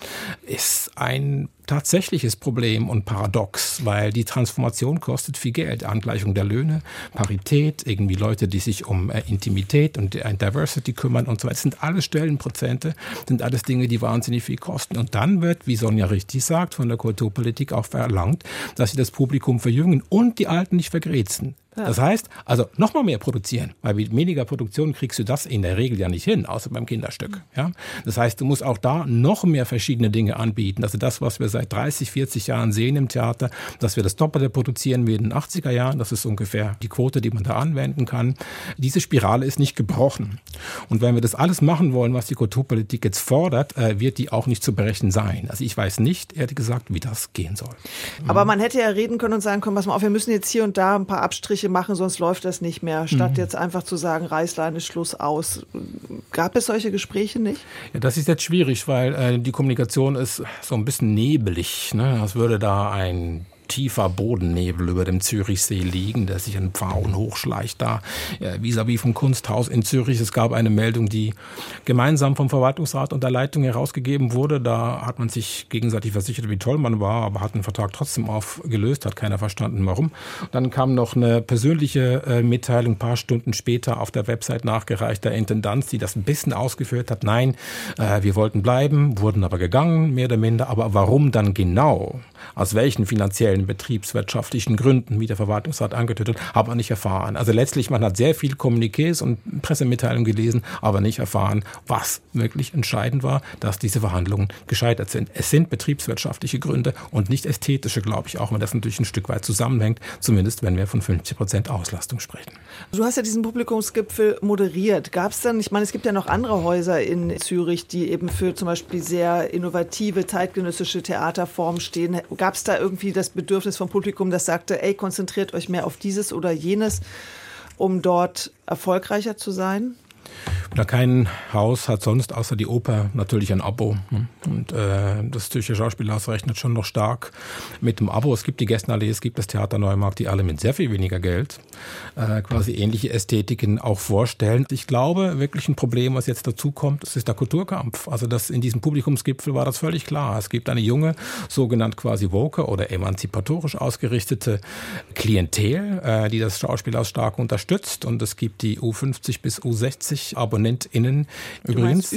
S8: ist ein tatsächliches Problem und Paradox, weil die Transformation kostet viel Geld. Angleichung der Löhne, Parität, irgendwie Leute, die sich um äh, Intimität und äh, Diversity kümmern und so weiter. Das sind alles Stellenprozente, sind alles Dinge, die wahnsinnig viel kosten. Und dann wird, wie Sonja richtig sagt, von der Kulturpolitik auch verlangt, dass sie das Publikum verjüngen und die Alten nicht vergräzen. Das heißt, also nochmal mehr produzieren, weil mit weniger Produktion kriegst du das in der Regel ja nicht hin, außer beim Kinderstück. Ja? Das heißt, du musst auch da noch mehr verschiedene Dinge anbieten. Also das, was wir seit 30, 40 Jahren sehen im Theater, dass wir das Doppelte produzieren wie in den 80er Jahren, das ist ungefähr die Quote, die man da anwenden kann. Diese Spirale ist nicht gebrochen. Und wenn wir das alles machen wollen, was die Kulturpolitik jetzt fordert, äh, wird die auch nicht zu berechnen sein. Also ich weiß nicht, ehrlich gesagt, wie das gehen soll.
S6: Aber man hätte ja reden können und sagen können, pass mal auf, wir müssen jetzt hier und da ein paar Abstriche Abstriche machen, sonst läuft das nicht mehr, statt mhm. jetzt einfach zu sagen, Reißleine, Schluss aus. Gab es solche Gespräche nicht?
S8: Ja, das ist jetzt schwierig, weil äh, die Kommunikation ist so ein bisschen nebelig. Ne? Würde da ein tiefer Bodennebel über dem Zürichsee liegen, der sich in Pfauen hochschleicht da vis-à-vis -vis vom Kunsthaus in Zürich. Es gab eine Meldung, die gemeinsam vom Verwaltungsrat und der Leitung herausgegeben wurde. Da hat man sich gegenseitig versichert, wie toll man war, aber hat den Vertrag trotzdem aufgelöst, hat keiner verstanden, warum. Dann kam noch eine persönliche äh, Mitteilung ein paar Stunden später auf der Website nachgereicht der Intendanz, die das ein bisschen ausgeführt hat. Nein, äh, wir wollten bleiben, wurden aber gegangen, mehr oder minder. Aber warum dann genau? Aus welchen finanziellen, betriebswirtschaftlichen Gründen, wie der Verwaltungsrat angetötet hat, man nicht erfahren. Also letztlich, man hat sehr viel Kommuniqués und Pressemitteilungen gelesen, aber nicht erfahren, was wirklich entscheidend war, dass diese Verhandlungen gescheitert sind. Es sind betriebswirtschaftliche Gründe und nicht ästhetische, glaube ich auch, wenn das natürlich ein Stück weit zusammenhängt, zumindest wenn wir von 50 Prozent Auslastung sprechen.
S6: Du hast ja diesen Publikumsgipfel moderiert. Gab es dann, ich meine, es gibt ja noch andere Häuser in Zürich, die eben für zum Beispiel sehr innovative zeitgenössische Theaterformen stehen. Gab es da irgendwie das Bedürfnis vom Publikum, das sagte, ey, konzentriert euch mehr auf dieses oder jenes, um dort erfolgreicher zu sein?
S8: Na, kein Haus hat sonst außer die Oper natürlich ein Abo. Und äh, das Zürcher Schauspielhaus rechnet schon noch stark mit dem Abo. Es gibt die Gästenallee, es gibt das Theater Neumarkt, die alle mit sehr viel weniger Geld äh, quasi ähnliche Ästhetiken auch vorstellen. Ich glaube, wirklich ein Problem, was jetzt dazu kommt, das ist der Kulturkampf. Also das in diesem Publikumsgipfel war das völlig klar. Es gibt eine junge, sogenannt quasi Woke oder emanzipatorisch ausgerichtete Klientel, äh, die das Schauspiel auch stark unterstützt. Und es gibt die U50 bis U60 AbonnentInnen. Übrigens.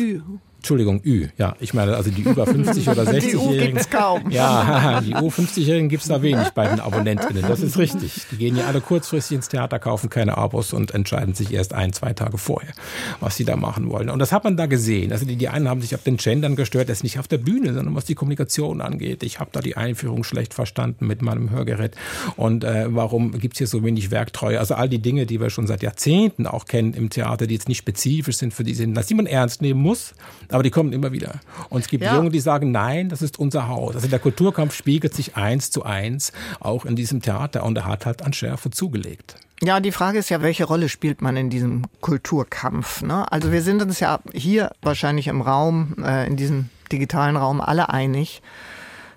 S8: Entschuldigung, Ü. Ja, ich meine, also die über 50 oder 60-Jährigen. [LAUGHS]
S6: Die U gibt's kaum.
S8: Ja, [LAUGHS] die U50-Jährigen gibt's da wenig bei den AbonnentInnen. Das ist richtig. Die gehen ja alle kurzfristig ins Theater, kaufen keine Abos und entscheiden sich erst ein, zwei Tage vorher, was sie da machen wollen. Und das hat man da gesehen. Also die, die einen haben sich auf den Gendern gestört, das ist nicht auf der Bühne, sondern was die Kommunikation angeht. Ich habe da die Einführung schlecht verstanden mit meinem Hörgerät. Und äh, warum gibt's hier so wenig Werktreue? Also all die Dinge, die wir schon seit Jahrzehnten auch kennen im Theater, die jetzt nicht spezifisch sind für diese, dass die man ernst nehmen muss aber die kommen immer wieder. Und es gibt ja. Junge, die sagen, nein, das ist unser Haus. Also der Kulturkampf spiegelt sich eins zu eins auch in diesem Theater und er hat halt an Schärfe zugelegt.
S9: Ja, die Frage ist ja, welche Rolle spielt man in diesem Kulturkampf? Ne? Also wir sind uns ja hier wahrscheinlich im Raum, äh, in diesem digitalen Raum alle einig,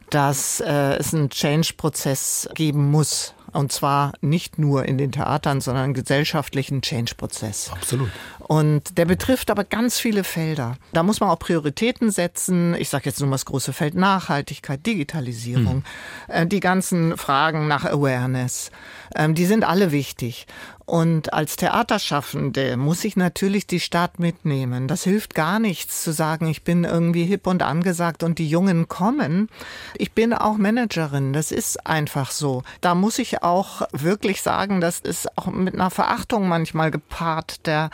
S9: dass äh, es einen Change-Prozess geben muss und zwar nicht nur in den Theatern, sondern einen gesellschaftlichen Change-Prozess.
S8: Absolut.
S9: Und der betrifft aber ganz viele Felder. Da muss man auch Prioritäten setzen. Ich sage jetzt nur mal das große Feld Nachhaltigkeit, Digitalisierung, hm. die ganzen Fragen nach Awareness. Ähm, die sind alle wichtig. Und als Theaterschaffende muss ich natürlich die Stadt mitnehmen. Das hilft gar nichts zu sagen, ich bin irgendwie hip und angesagt und die Jungen kommen. Ich bin auch Managerin. Das ist einfach so. Da muss ich auch wirklich sagen, das ist auch mit einer Verachtung manchmal gepaart der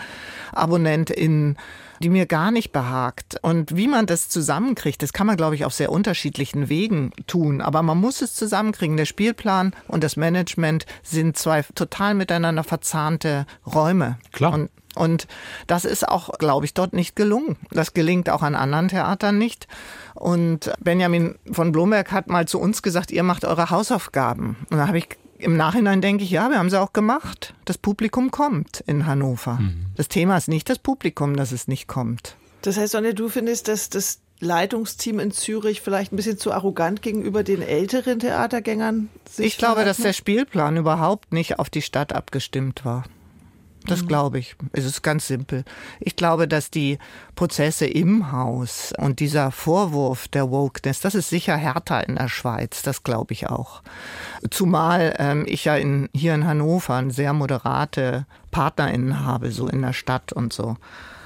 S9: AbonnentInnen die mir gar nicht behagt. Und wie man das zusammenkriegt, das kann man, glaube ich, auf sehr unterschiedlichen Wegen tun. Aber man muss es zusammenkriegen. Der Spielplan und das Management sind zwei total miteinander verzahnte Räume.
S8: Klar.
S9: Und und das ist auch, glaube ich, dort nicht gelungen. Das gelingt auch an anderen Theatern nicht. Und Benjamin von Blomberg hat mal zu uns gesagt, ihr macht eure Hausaufgaben. Und da habe ich im Nachhinein denke ich, ja, wir haben sie auch gemacht. Das Publikum kommt in Hannover. Mhm. Das Thema ist nicht das Publikum, dass es nicht kommt.
S6: Das heißt, Sonja, du findest, dass das Leitungsteam in Zürich vielleicht ein bisschen zu arrogant gegenüber den älteren Theatergängern
S9: sich Ich glaube, dass der Spielplan überhaupt nicht auf die Stadt abgestimmt war. Das mhm. glaube ich. Es ist ganz simpel. Ich glaube, dass die Prozesse im Haus und dieser Vorwurf der Wokeness, das ist sicher härter in der Schweiz. Das glaube ich auch. Zumal ähm, ich ja in, hier in Hannover eine sehr moderate PartnerInnen habe, so in der Stadt und so.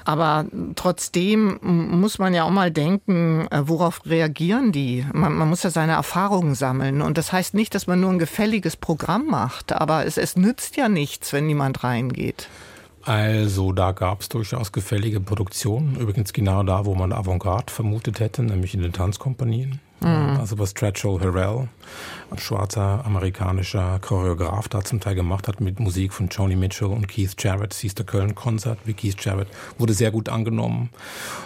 S9: Aber trotzdem muss man ja auch mal denken, äh, worauf reagieren die? Man, man, muss ja seine Erfahrungen sammeln. Und das heißt nicht, dass man nur ein gefälliges Programm macht, aber es, es nützt ja nichts, wenn niemand reingeht.
S8: Also da gab es durchaus gefällige Produktionen. Übrigens genau da, wo man Avantgarde vermutet hätte, nämlich in den Tanzkompanien. Mhm. Also was Stretcho Harrell, schwarzer amerikanischer Choreograf, da zum Teil gemacht hat mit Musik von Joni Mitchell und Keith Jarrett. Siehst du Köln-Konzert wie Keith Jarrett. Wurde sehr gut angenommen.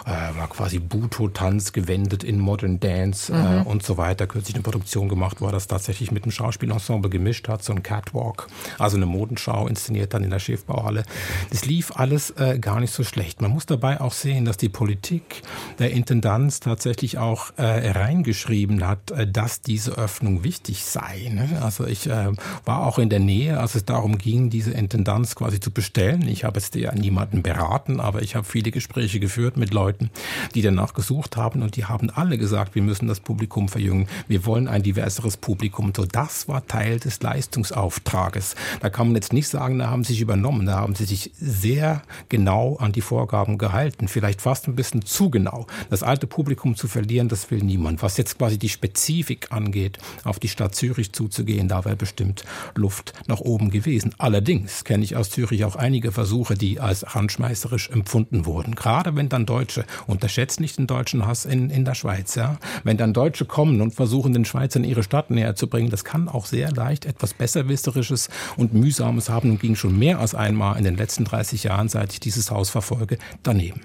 S8: Äh, war quasi Buto-Tanz gewendet in Modern Dance äh, mhm. und so weiter. Kürzlich eine Produktion gemacht, wo er das tatsächlich mit dem Schauspielensemble gemischt hat. So ein Catwalk, also eine Modenschau inszeniert dann in der Schiffbauhalle. Das lief alles äh, gar nicht so schlecht. Man muss dabei auch sehen, dass die Politik der Intendanz tatsächlich auch äh, reingeschrieben geschrieben hat, äh, dass diese Öffnung wichtig sei. Ne? Also ich äh, war auch in der Nähe, als es darum ging, diese Intendanz quasi zu bestellen. Ich habe jetzt ja niemanden beraten, aber ich habe viele Gespräche geführt mit Leuten, die danach gesucht haben und die haben alle gesagt, wir müssen das Publikum verjüngen. Wir wollen ein diverseres Publikum. So, das war Teil des Leistungsauftrages. Da kann man jetzt nicht sagen, da haben sie sich übernommen. Da haben sie sich sehr genau an die Vorgaben gehalten. Vielleicht fast ein bisschen zu genau. Das alte Publikum zu verlieren, das will niemand. Was jetzt quasi die Spezifik angeht, auf die Stadt Zürich zuzugehen, da wäre bestimmt Luft nach oben gewesen. Allerdings kenne ich aus Zürich auch einige Versuche, die als handschmeißerisch empfunden wurden. Gerade wenn dann Deutsche, unterschätzt nicht den deutschen Hass in, in der Schweiz, ja, wenn dann Deutsche kommen und versuchen, den Schweizern ihre Stadt näher zu bringen, das kann auch sehr leicht etwas Besserwisserisches und Mühsames haben und ging schon mehr als einmal in den letzten 30 Jahren, seit ich dieses Haus verfolge, daneben.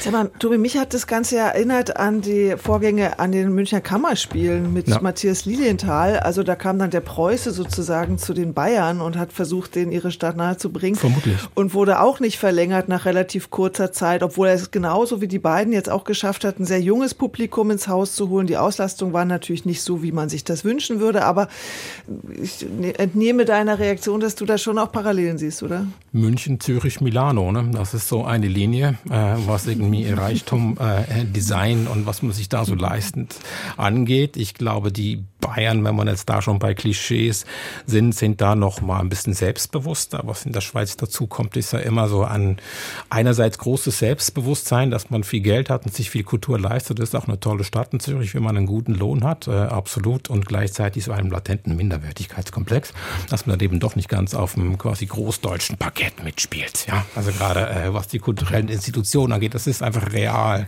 S6: Sag mal, Tobi, mich hat das Ganze erinnert an die Vorgänge an den Münchner Kammerspielen mit ja. Matthias Lilienthal. Also da kam dann der Preuße sozusagen zu den Bayern und hat versucht, denen ihre Stadt nahezubringen.
S8: Vermutlich.
S6: Und wurde auch nicht verlängert nach relativ kurzer Zeit, obwohl er es genauso wie die beiden jetzt auch geschafft hat, ein sehr junges Publikum ins Haus zu holen. Die Auslastung war natürlich nicht so, wie man sich das wünschen würde, aber ich ne, entnehme deiner Reaktion, dass du da schon auch Parallelen siehst, oder?
S8: München, Zürich, Milano, ne? das ist so eine Linie, äh, was irgendwie Reichtum, äh, Design und was man sich da so leistend angeht. Ich glaube, die Bayern, wenn man jetzt da schon bei Klischees sind, sind da noch mal ein bisschen selbstbewusster. Was in der Schweiz dazu kommt, ist ja immer so an einerseits großes Selbstbewusstsein, dass man viel Geld hat und sich viel Kultur leistet. Das ist auch eine tolle Stadt in Zürich, wenn man einen guten Lohn hat, äh, absolut. Und gleichzeitig so einem latenten Minderwertigkeitskomplex, dass man dann eben doch nicht ganz auf dem quasi großdeutschen Parkett mitspielt. Ja, also gerade äh, was die kulturellen Institutionen angeht, das ist einfach real,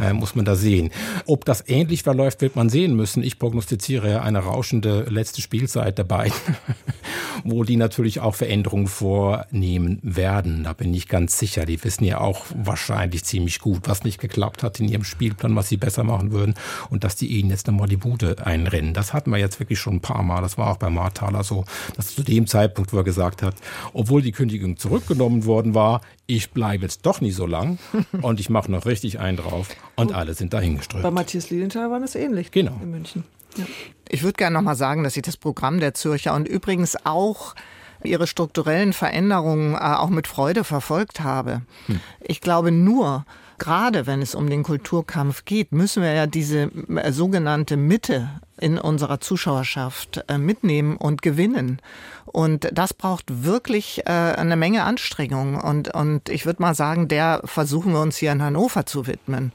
S8: äh, muss man da sehen. Ob das ähnlich verläuft, wird man sehen müssen. Ich prognostiziere eine rauschende letzte Spielzeit der beiden, [LAUGHS] wo die natürlich auch Veränderungen vornehmen werden. Da bin ich ganz sicher. Die wissen ja auch wahrscheinlich ziemlich gut, was nicht geklappt hat in ihrem Spielplan, was sie besser machen würden und dass die ihnen jetzt nochmal die Bude einrennen. Das hatten wir jetzt wirklich schon ein paar Mal. Das war auch bei Marthaler so, dass zu dem Zeitpunkt, wo er gesagt hat, obwohl die Kündigung zurückgenommen worden war, ich bleibe jetzt doch nicht so lang und ich mache noch richtig einen drauf und alle sind dahingeströmt.
S6: Bei Matthias Lilienthal war das ähnlich
S8: genau.
S6: in München.
S9: Ich würde gerne noch mal sagen, dass ich das Programm der Zürcher und übrigens auch ihre strukturellen Veränderungen äh, auch mit Freude verfolgt habe. Hm. Ich glaube nur, gerade wenn es um den Kulturkampf geht, müssen wir ja diese äh, sogenannte Mitte in unserer Zuschauerschaft äh, mitnehmen und gewinnen. Und das braucht wirklich eine Menge Anstrengung. Und, und ich würde mal sagen, der versuchen wir uns hier in Hannover zu widmen.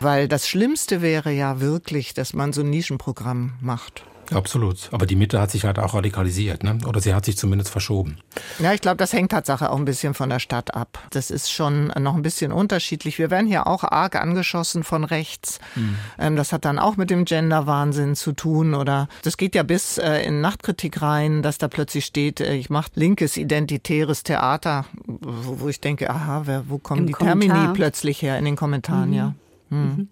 S9: Weil das Schlimmste wäre ja wirklich, dass man so ein Nischenprogramm macht.
S8: Absolut. Aber die Mitte hat sich halt auch radikalisiert, ne? Oder sie hat sich zumindest verschoben.
S9: Ja, ich glaube, das hängt Tatsache auch ein bisschen von der Stadt ab. Das ist schon noch ein bisschen unterschiedlich. Wir werden hier auch arg angeschossen von rechts. Mhm. das hat dann auch mit dem Gender-Wahnsinn zu tun. Oder das geht ja bis äh, in Nachtkritik rein, dass da plötzlich steht, äh, ich mache linkes identitäres Theater, wo, ich denke, aha, wo kommen Im die Kommentar. Termini plötzlich her in den Kommentaren, mhm. ja.
S7: Mhm.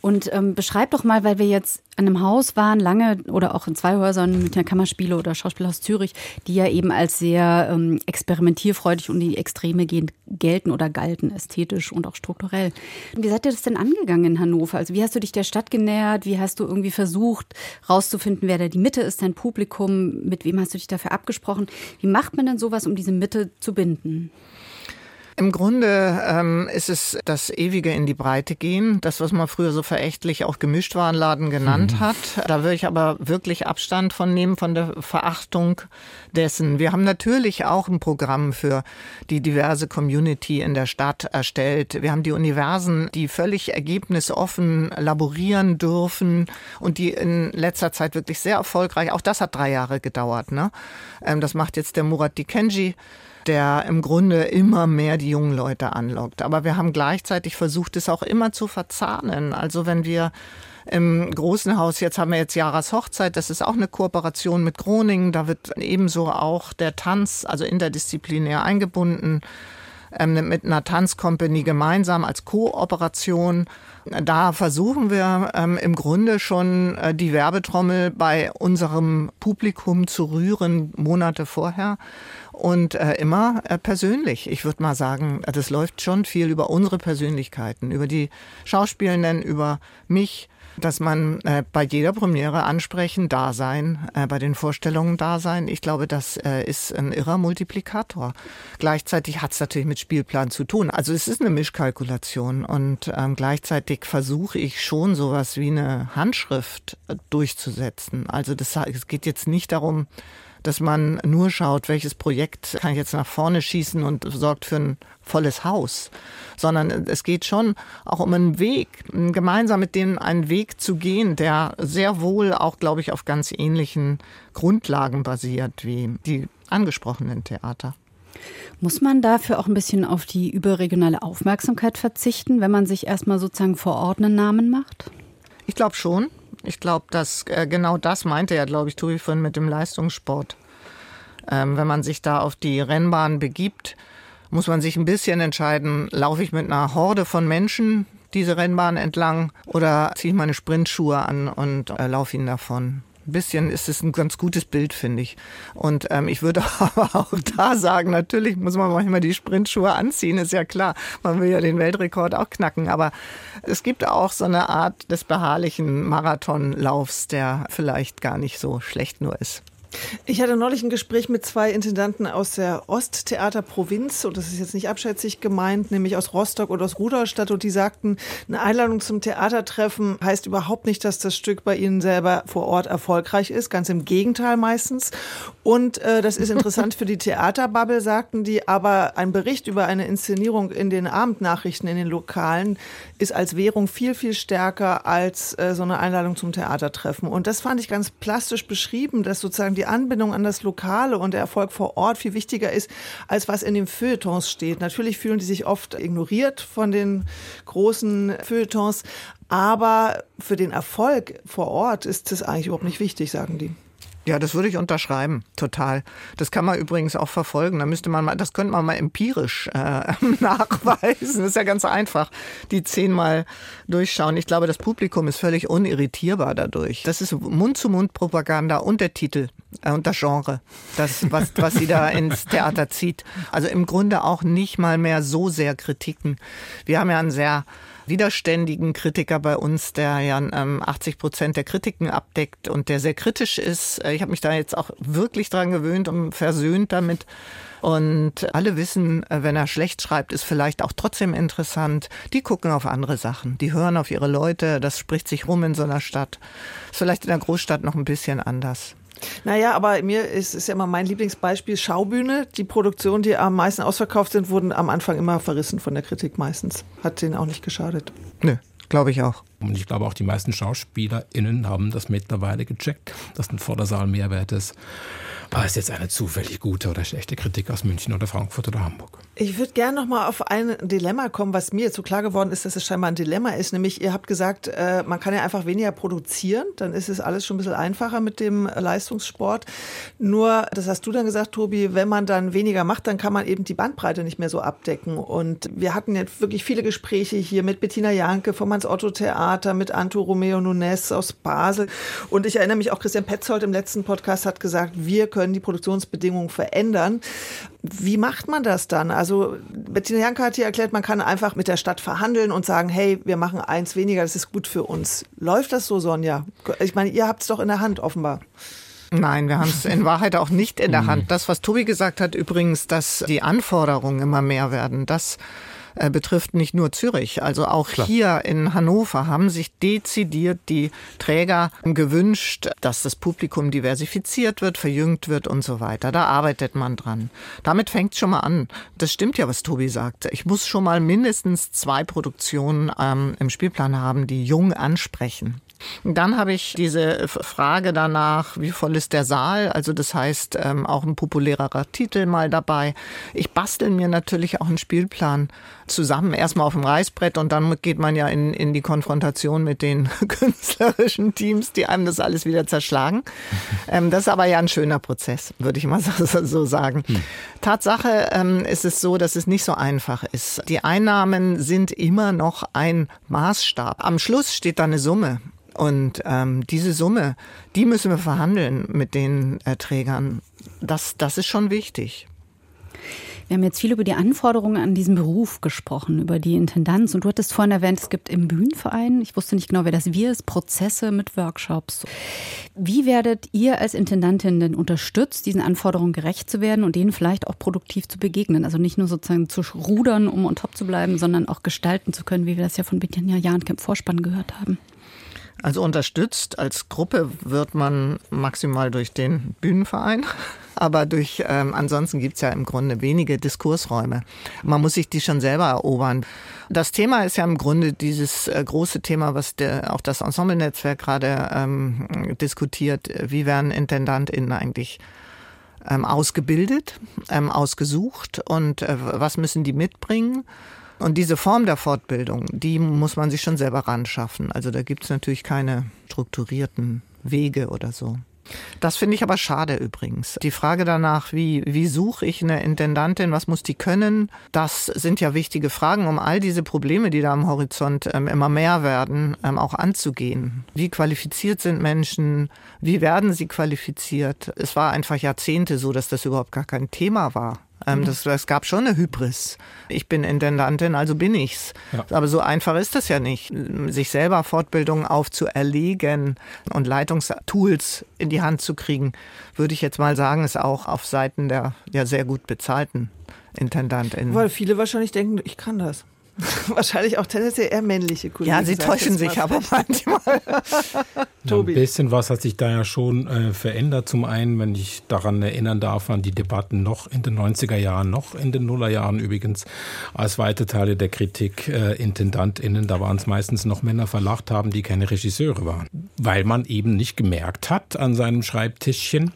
S7: Und ähm, beschreib doch mal, weil wir jetzt an einem Haus waren, lange oder auch in zwei Häusern mit der Kammerspiele oder Schauspielhaus Zürich, die ja eben als sehr ähm, experimentierfreudig und die Extreme gehen, gelten oder galten, ästhetisch und auch strukturell. Wie seid ihr das denn angegangen in Hannover? Also wie hast du dich der Stadt genähert? Wie hast du irgendwie versucht, rauszufinden, wer da die Mitte ist, dein Publikum? Mit wem hast du dich dafür abgesprochen? Wie macht man denn sowas, um diese Mitte zu binden?
S9: Im Grunde ähm, ist es das ewige in die Breite gehen, das, was man früher so verächtlich auch Gemischtwarenladen genannt mhm. hat. Da würde ich aber wirklich Abstand von nehmen, von der Verachtung dessen. Wir haben natürlich auch ein Programm für die diverse Community in der Stadt erstellt. Wir haben die Universen, die völlig ergebnisoffen laborieren dürfen und die in letzter Zeit wirklich sehr erfolgreich, auch das hat drei Jahre gedauert. Ne? Ähm, das macht jetzt der Murat Dikenji der im Grunde immer mehr die jungen Leute anlockt. Aber wir haben gleichzeitig versucht, es auch immer zu verzahnen. Also wenn wir im großen Haus, jetzt haben wir jetzt Jaras Hochzeit, das ist auch eine Kooperation mit Groningen, da wird ebenso auch der Tanz, also interdisziplinär eingebunden ähm, mit einer Tanzcompany gemeinsam als Kooperation. Da versuchen wir ähm, im Grunde schon äh, die Werbetrommel bei unserem Publikum zu rühren, Monate vorher und äh, immer äh, persönlich. Ich würde mal sagen, das läuft schon viel über unsere Persönlichkeiten, über die Schauspielenden, über mich, dass man äh, bei jeder Premiere ansprechen, da sein, äh, bei den Vorstellungen da sein. Ich glaube, das äh, ist ein irrer Multiplikator. Gleichzeitig hat es natürlich mit Spielplan zu tun. Also es ist eine Mischkalkulation und ähm, gleichzeitig versuche ich schon sowas wie eine Handschrift äh, durchzusetzen. Also das, es geht jetzt nicht darum, dass man nur schaut, welches Projekt kann ich jetzt nach vorne schießen und sorgt für ein volles Haus, sondern es geht schon auch um einen Weg, gemeinsam mit denen einen Weg zu gehen, der sehr wohl auch, glaube ich, auf ganz ähnlichen Grundlagen basiert wie die angesprochenen Theater.
S7: Muss man dafür auch ein bisschen auf die überregionale Aufmerksamkeit verzichten, wenn man sich erstmal sozusagen vor Ort einen Namen macht?
S9: Ich glaube schon. Ich glaube, dass äh, genau das meinte ja, glaube ich, Tobi vorhin mit dem Leistungssport. Ähm, wenn man sich da auf die Rennbahn begibt, muss man sich ein bisschen entscheiden, laufe ich mit einer Horde von Menschen diese Rennbahn entlang oder ziehe ich meine Sprintschuhe an und äh, laufe ihnen davon. Ein bisschen ist es ein ganz gutes Bild, finde ich. Und ähm, ich würde [LAUGHS] aber auch da sagen, natürlich muss man manchmal die Sprintschuhe anziehen, ist ja klar. Man will ja den Weltrekord auch knacken. Aber es gibt auch so eine Art des beharrlichen Marathonlaufs, der vielleicht gar nicht so schlecht nur ist.
S6: Ich hatte neulich ein Gespräch mit zwei Intendanten aus der Osttheaterprovinz und das ist jetzt nicht abschätzig gemeint, nämlich aus Rostock oder aus Rudolstadt und die sagten, eine Einladung zum Theatertreffen heißt überhaupt nicht, dass das Stück bei ihnen selber vor Ort erfolgreich ist, ganz im Gegenteil meistens. Und äh, das ist interessant für die Theaterbubble, sagten die, aber ein Bericht über eine Inszenierung in den Abendnachrichten in den Lokalen ist als Währung viel, viel stärker als äh, so eine Einladung zum Theatertreffen. Und das fand ich ganz plastisch beschrieben, dass sozusagen die Anbindung an das Lokale und der Erfolg vor Ort viel wichtiger ist, als was in den Feuilletons steht. Natürlich fühlen die sich oft ignoriert von den großen Feuilletons, aber für den Erfolg vor Ort ist das eigentlich überhaupt nicht wichtig, sagen die.
S9: Ja, das würde ich unterschreiben, total. Das kann man übrigens auch verfolgen. Da müsste man mal, das könnte man mal empirisch äh, [LAUGHS] nachweisen. Das ist ja ganz einfach. Die zehnmal durchschauen. Ich glaube, das Publikum ist völlig unirritierbar dadurch. Das ist Mund-zu-Mund-Propaganda und der Titel äh, und das Genre, das, was, was sie da ins Theater zieht. Also im Grunde auch nicht mal mehr so sehr Kritiken. Wir haben ja einen sehr widerständigen Kritiker bei uns, der ja ähm, 80 Prozent der Kritiken abdeckt und der sehr kritisch ist. Ich habe mich da jetzt auch wirklich dran gewöhnt und versöhnt damit. Und alle wissen, äh, wenn er schlecht schreibt, ist vielleicht auch trotzdem interessant. Die gucken auf andere Sachen. Die hören auf ihre Leute. Das spricht sich rum in so einer Stadt. Ist vielleicht in der Großstadt noch ein bisschen anders.
S6: Naja, aber mir ist, ist ja immer mein Lieblingsbeispiel Schaubühne. Die Produktionen, die am meisten ausverkauft sind, wurden am Anfang immer verrissen von der Kritik meistens. Hat denen auch nicht geschadet.
S9: Nö, glaube ich auch.
S8: Und ich glaube auch die meisten SchauspielerInnen haben das mittlerweile gecheckt, dass ein Vordersaal Mehrwert ist. Aber ist jetzt eine zufällig gute oder schlechte Kritik aus München oder Frankfurt oder Hamburg?
S6: Ich würde gerne noch mal auf ein Dilemma kommen, was mir jetzt so klar geworden ist, dass es scheinbar ein Dilemma ist. Nämlich, ihr habt gesagt, äh, man kann ja einfach weniger produzieren, dann ist es alles schon ein bisschen einfacher mit dem Leistungssport. Nur, das hast du dann gesagt, Tobi, wenn man dann weniger macht, dann kann man eben die Bandbreite nicht mehr so abdecken. Und wir hatten jetzt wirklich viele Gespräche hier mit Bettina Janke vom Hans-Otto-Theater, mit Anto Romeo Nunes aus Basel. Und ich erinnere mich auch, Christian Petzold im letzten Podcast hat gesagt, wir können die Produktionsbedingungen verändern. Wie macht man das dann? Also Bettina Janke hat hier erklärt, man kann einfach mit der Stadt verhandeln und sagen, hey, wir machen eins weniger, das ist gut für uns. Läuft das so, Sonja? Ich meine, ihr habt es doch in der Hand, offenbar.
S9: Nein, wir haben es in Wahrheit auch nicht in der mhm. Hand. Das, was Tobi gesagt hat, übrigens, dass die Anforderungen immer mehr werden, das äh, betrifft nicht nur Zürich. Also auch Klar. hier in Hannover haben sich dezidiert die Träger gewünscht, dass das Publikum diversifiziert wird, verjüngt wird und so weiter. Da arbeitet man dran. Damit fängt schon mal an. Das stimmt ja, was Tobi sagt. Ich muss schon mal mindestens zwei Produktionen ähm, im Spielplan haben, die jung ansprechen. Dann habe ich diese Frage danach, wie voll ist der Saal? Also das heißt ähm, auch ein populärerer Titel mal dabei. Ich bastel mir natürlich auch einen Spielplan zusammen, erstmal auf dem Reißbrett und dann geht man ja in, in die Konfrontation mit den [LAUGHS] künstlerischen Teams, die einem das alles wieder zerschlagen. [LAUGHS] Ähm, das ist aber ja ein schöner Prozess, würde ich mal [LAUGHS] so, sagen. Hm. Tatsache ähm, ist es so, dass es nicht so einfach ist. Die Einnahmen sind immer noch ein Maßstab. Am Schluss steht da eine Summe und ähm, diese Summe, die müssen wir verhandeln mit den äh, Trägern. Das, das ist schon wichtig.
S7: Wir haben jetzt viel über die Anforderungen an diesen Beruf gesprochen, über die Intendanz. Und du hattest vorhin erwähnt, es gibt im Bühnenverein, ich wusste nicht genau, wer das wir ist, Prozesse mit Workshops. Wie werdet ihr als Intendantin denn unterstützt, diesen Anforderungen gerecht zu werden und denen vielleicht auch produktiv zu begegnen? Also nicht nur sozusagen zu rudern, um on top zu bleiben, sondern auch gestalten zu können, wie wir das ja von Bettina Jahnke im Vorspann gehört haben.
S9: Also unterstützt als Gruppe wird man maximal durch den Bühnenverein. [LAUGHS] Aber durch ähm, ansonsten gibt's ja im Grunde wenige Diskursräume. Man muss sich die schon selber erobern. Das Thema ist ja im Grunde dieses äh, große Thema, was der, auch das Ensemble-Netzwerk gerade ähm, diskutiert. Wie werden IntendantInnen eigentlich ähm, ausgebildet, ähm, ausgesucht und äh, was müssen die mitbringen? Und diese Form der Fortbildung, die muss man sich schon selber ran schaffen. Also da gibt es natürlich keine strukturierten Wege oder so. Das finde ich aber schade übrigens. Die Frage danach, wie, wie suche ich eine Intendantin, was muss die können, das sind ja wichtige Fragen, um all diese Probleme, die da am Horizont ähm, immer mehr werden, ähm, auch anzugehen. Wie qualifiziert sind Menschen? Wie werden sie qualifiziert? Es war einfach Jahrzehnte so, dass das überhaupt gar kein Thema war. Ähm, mhm. das, das gab schon eine Hybris. Ich bin Intendantin, also bin ich's. Ja. Aber so einfach ist das ja nicht. Sich selber Fortbildungen aufzuerlegen und Leitungstools in die Hand zu kriegen, würde ich jetzt mal sagen, ist auch auf Seiten der ja sehr gut bezahlten Intendantinnen.
S6: Weil viele wahrscheinlich denken, ich kann das. [LAUGHS] Wahrscheinlich auch tendenziell eher männliche Kollegen.
S9: Ja, sie täuschen sich aber manchmal. [LAUGHS]
S8: Tobi. Ein bisschen was hat sich da ja schon äh, verändert. Zum einen, wenn ich daran erinnern darf, an die Debatten noch in den 90er Jahren, noch in den Nullerjahren übrigens, als weite Teile der Kritik äh, IntendantInnen, da waren es meistens noch Männer verlacht haben, die keine Regisseure waren. Weil man eben nicht gemerkt hat an seinem Schreibtischchen,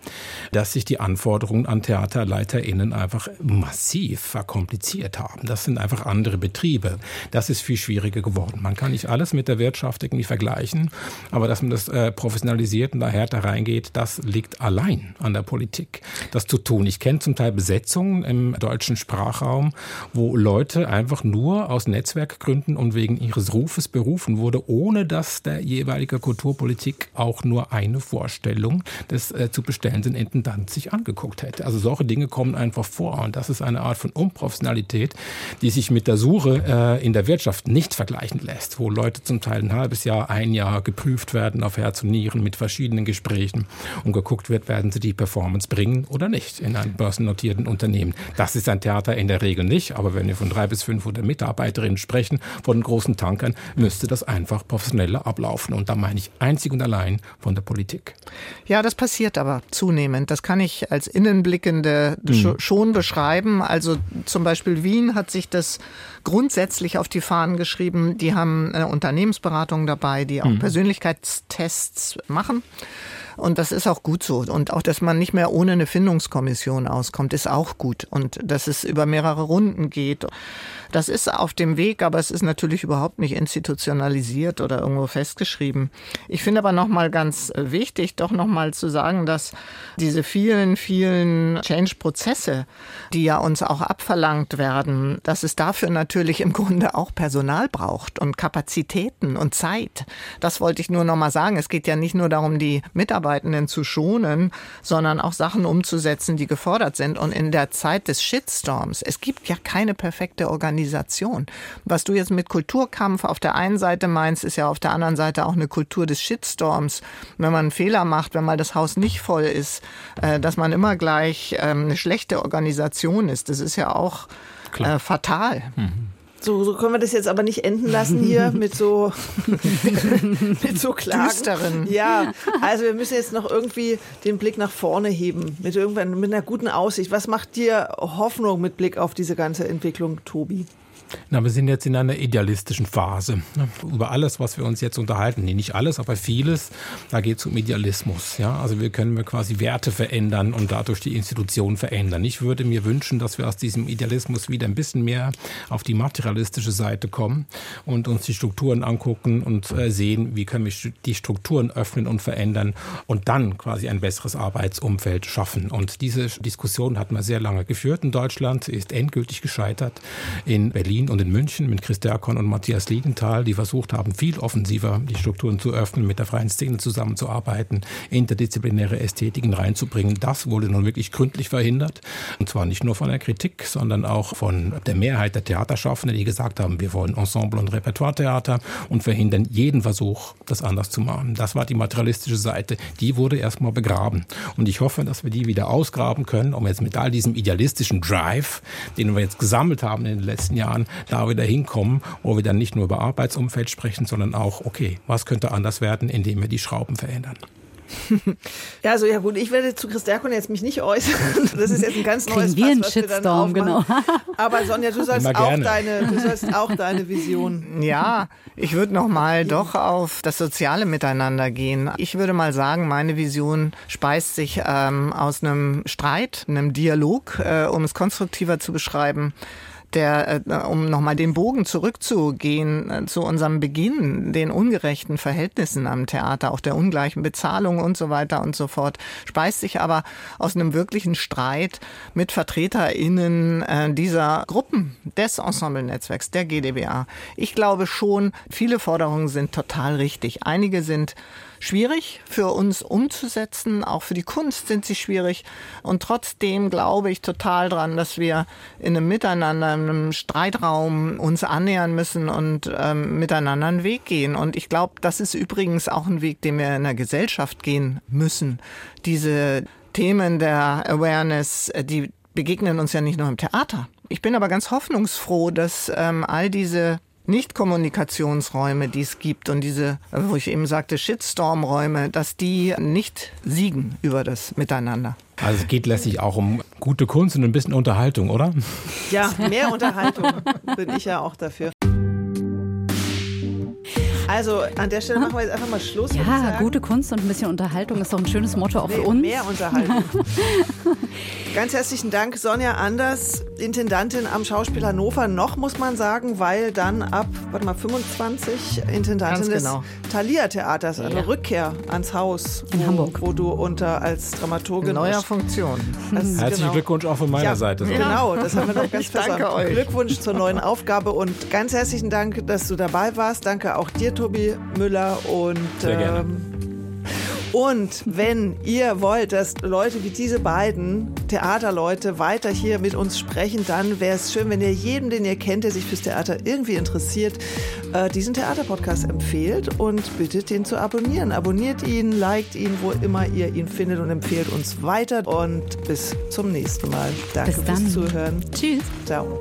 S8: dass sich die Anforderungen an TheaterleiterInnen einfach massiv verkompliziert haben. Das sind einfach andere Betriebe. Betriebe. Das ist viel schwieriger geworden. Man kann nicht alles mit der Wirtschaft irgendwie vergleichen, aber dass man das äh, professionalisiert und da härter reingeht, das liegt allein an der Politik, das zu tun. Ich kenne zum Teil Besetzungen im deutschen Sprachraum, wo Leute einfach nur aus Netzwerkgründen und wegen ihres Rufes berufen wurde, ohne dass der jeweilige Kulturpolitik auch nur eine Vorstellung des äh, zu bestellenden Intendant sich angeguckt hätte. Also solche Dinge kommen einfach vor und das ist eine Art von Unprofessionalität, die sich mit der Suche äh, äh, in der Wirtschaft nicht vergleichen lässt, wo Leute zum Teil ein halbes Jahr, ein Jahr geprüft werden auf Herz und Nieren mit verschiedenen Gesprächen und geguckt wird, werden sie die Performance bringen oder nicht in einem börsennotierten Unternehmen. Das ist ein Theater in der Regel nicht, aber wenn wir von drei bis 500 Mitarbeiterinnen sprechen, von großen Tankern, müsste das einfach professioneller ablaufen. Und da meine ich einzig und allein von der Politik.
S9: Ja, das passiert aber zunehmend. Das kann ich als Innenblickende mhm. schon beschreiben. Also zum Beispiel Wien hat sich das grundsätzlich auf die Fahnen geschrieben. Die haben eine Unternehmensberatung dabei, die auch mhm. Persönlichkeitstests machen. Und das ist auch gut so. Und auch, dass man nicht mehr ohne eine Findungskommission auskommt, ist auch gut. Und dass es über mehrere Runden geht. Das ist auf dem Weg, aber es ist natürlich überhaupt nicht institutionalisiert oder irgendwo festgeschrieben. Ich finde aber nochmal ganz wichtig, doch nochmal zu sagen, dass diese vielen, vielen Change-Prozesse, die ja uns auch abverlangt werden, dass es dafür natürlich im Grunde auch Personal braucht und Kapazitäten und Zeit. Das wollte ich nur nochmal sagen. Es geht ja nicht nur darum, die Mitarbeitenden zu schonen, sondern auch Sachen umzusetzen, die gefordert sind. Und in der Zeit des Shitstorms, es gibt ja keine perfekte Organisation. Was du jetzt mit Kulturkampf auf der einen Seite meinst, ist ja auf der anderen Seite auch eine Kultur des Shitstorms. Wenn man einen Fehler macht, wenn mal das Haus nicht voll ist, äh, dass man immer gleich ähm, eine schlechte Organisation ist, das ist ja auch äh, fatal. Mhm.
S6: So, so können wir das jetzt aber nicht enden lassen hier [LAUGHS] mit so, [LAUGHS] mit so Klagen. Düsteren. Ja, also wir müssen jetzt noch irgendwie den Blick nach vorne heben, mit irgendwann, mit einer guten Aussicht. Was macht dir Hoffnung mit Blick auf diese ganze Entwicklung, Tobi?
S8: Na, wir sind jetzt in einer idealistischen Phase. Über alles, was wir uns jetzt unterhalten, nee, nicht alles, aber vieles, da geht es um Idealismus. Ja? Also wir können quasi Werte verändern und dadurch die Institutionen verändern. Ich würde mir wünschen, dass wir aus diesem Idealismus wieder ein bisschen mehr auf die materialistische Seite kommen und uns die Strukturen angucken und äh, sehen, wie können wir die Strukturen öffnen und verändern und dann quasi ein besseres Arbeitsumfeld schaffen. Und diese Diskussion hat man sehr lange geführt in Deutschland, ist endgültig gescheitert in Berlin Berlin und in München mit Chris Derkon und Matthias Liegenthal, die versucht haben, viel offensiver die Strukturen zu öffnen, mit der freien Szene zusammenzuarbeiten, interdisziplinäre Ästhetiken reinzubringen. Das wurde nun wirklich gründlich verhindert. Und zwar nicht nur von der Kritik, sondern auch von der Mehrheit der Theaterschaffenden, die gesagt haben, wir wollen Ensemble- und Repertoire-Theater und verhindern jeden Versuch, das anders zu machen. Das war die materialistische Seite. Die wurde erstmal begraben. Und ich hoffe, dass wir die wieder ausgraben können, um jetzt mit all diesem idealistischen Drive, den wir jetzt gesammelt haben in den letzten Jahren, da wieder hinkommen, wo wir dann nicht nur über Arbeitsumfeld sprechen, sondern auch, okay, was könnte anders werden, indem wir die Schrauben verändern. [LAUGHS]
S6: Ja, also ja gut, ich werde zu Christiakon jetzt mich nicht äußern. [LAUGHS] Das ist jetzt ein ganz neues
S7: Kriegen wir einen Shitstorm, genau. [LAUGHS]
S6: Aber Sonja, du sollst, auch deine, du sollst auch deine Vision.
S9: Ja, ich würde noch mal doch auf das soziale Miteinander gehen. Ich würde mal sagen, meine Vision speist sich ähm, aus einem Streit, einem Dialog, äh, um es konstruktiver zu beschreiben der, äh, um nochmal den Bogen zurückzugehen äh, zu unserem Beginn, den ungerechten Verhältnissen am Theater, auch der ungleichen Bezahlung und so weiter und so fort, speist sich aber aus einem wirklichen Streit mit VertreterInnen äh, dieser Gruppen des Ensemble-Netzwerks, der GdBA. Ich glaube schon, viele Forderungen sind total richtig. Einige sind schwierig für uns umzusetzen. Auch für die Kunst sind sie schwierig. Und trotzdem glaube ich total dran, dass wir in einem Miteinander, in einem Streitraum uns annähern müssen und ähm, miteinander einen Weg gehen. Und ich glaube, das ist übrigens auch ein Weg, den wir in der Gesellschaft gehen müssen. Diese Themen der Awareness, äh, die begegnen uns ja nicht nur im Theater. Ich bin aber ganz hoffnungsfroh, dass ähm, all diese nicht-Kommunikationsräume, die es gibt und diese, wo ich eben sagte, Shitstorm-Räume, dass die nicht siegen über das Miteinander.
S8: Also es geht letztlich auch um gute Kunst und ein bisschen Unterhaltung, oder?
S6: Ja, mehr Unterhaltung bin ich ja auch dafür. Also an der Stelle machen wir jetzt einfach mal Schluss.
S7: Ja, gute Kunst und ein bisschen Unterhaltung ist doch ein schönes Motto auch nee, für uns.
S6: Mehr Unterhaltung. [LAUGHS] Ganz herzlichen Dank, Sonja Anders, Intendantin am Schauspiel Hannover. Noch muss man sagen, weil dann ab, warte mal, 25 Intendantin genau. des Thalia Theaters, eine ja. Rückkehr ans Haus
S7: in
S6: wo,
S7: Hamburg,
S6: wo du unter als Dramaturgin
S9: in neuer Funktion.
S8: Herzlichen genau. Glückwunsch auch von meiner
S6: ja,
S8: Seite.
S6: Genau, das haben wir noch ganz [LAUGHS]
S9: Danke euch.
S6: Glückwunsch zur neuen Aufgabe und ganz herzlichen Dank, dass du dabei warst. Danke auch dir, Tobi Müller und
S8: Sehr gerne.
S6: Ähm, und wenn ihr wollt, dass Leute wie diese beiden Theaterleute weiter hier mit uns sprechen, dann wäre es schön, wenn ihr jedem, den ihr kennt, der sich fürs Theater irgendwie interessiert, äh, diesen Theaterpodcast empfehlt und bittet, den zu abonnieren. Abonniert ihn, liked ihn, wo immer ihr ihn findet und empfehlt uns weiter. Und bis zum nächsten Mal. Danke fürs Zuhören.
S7: Tschüss.
S6: Ciao.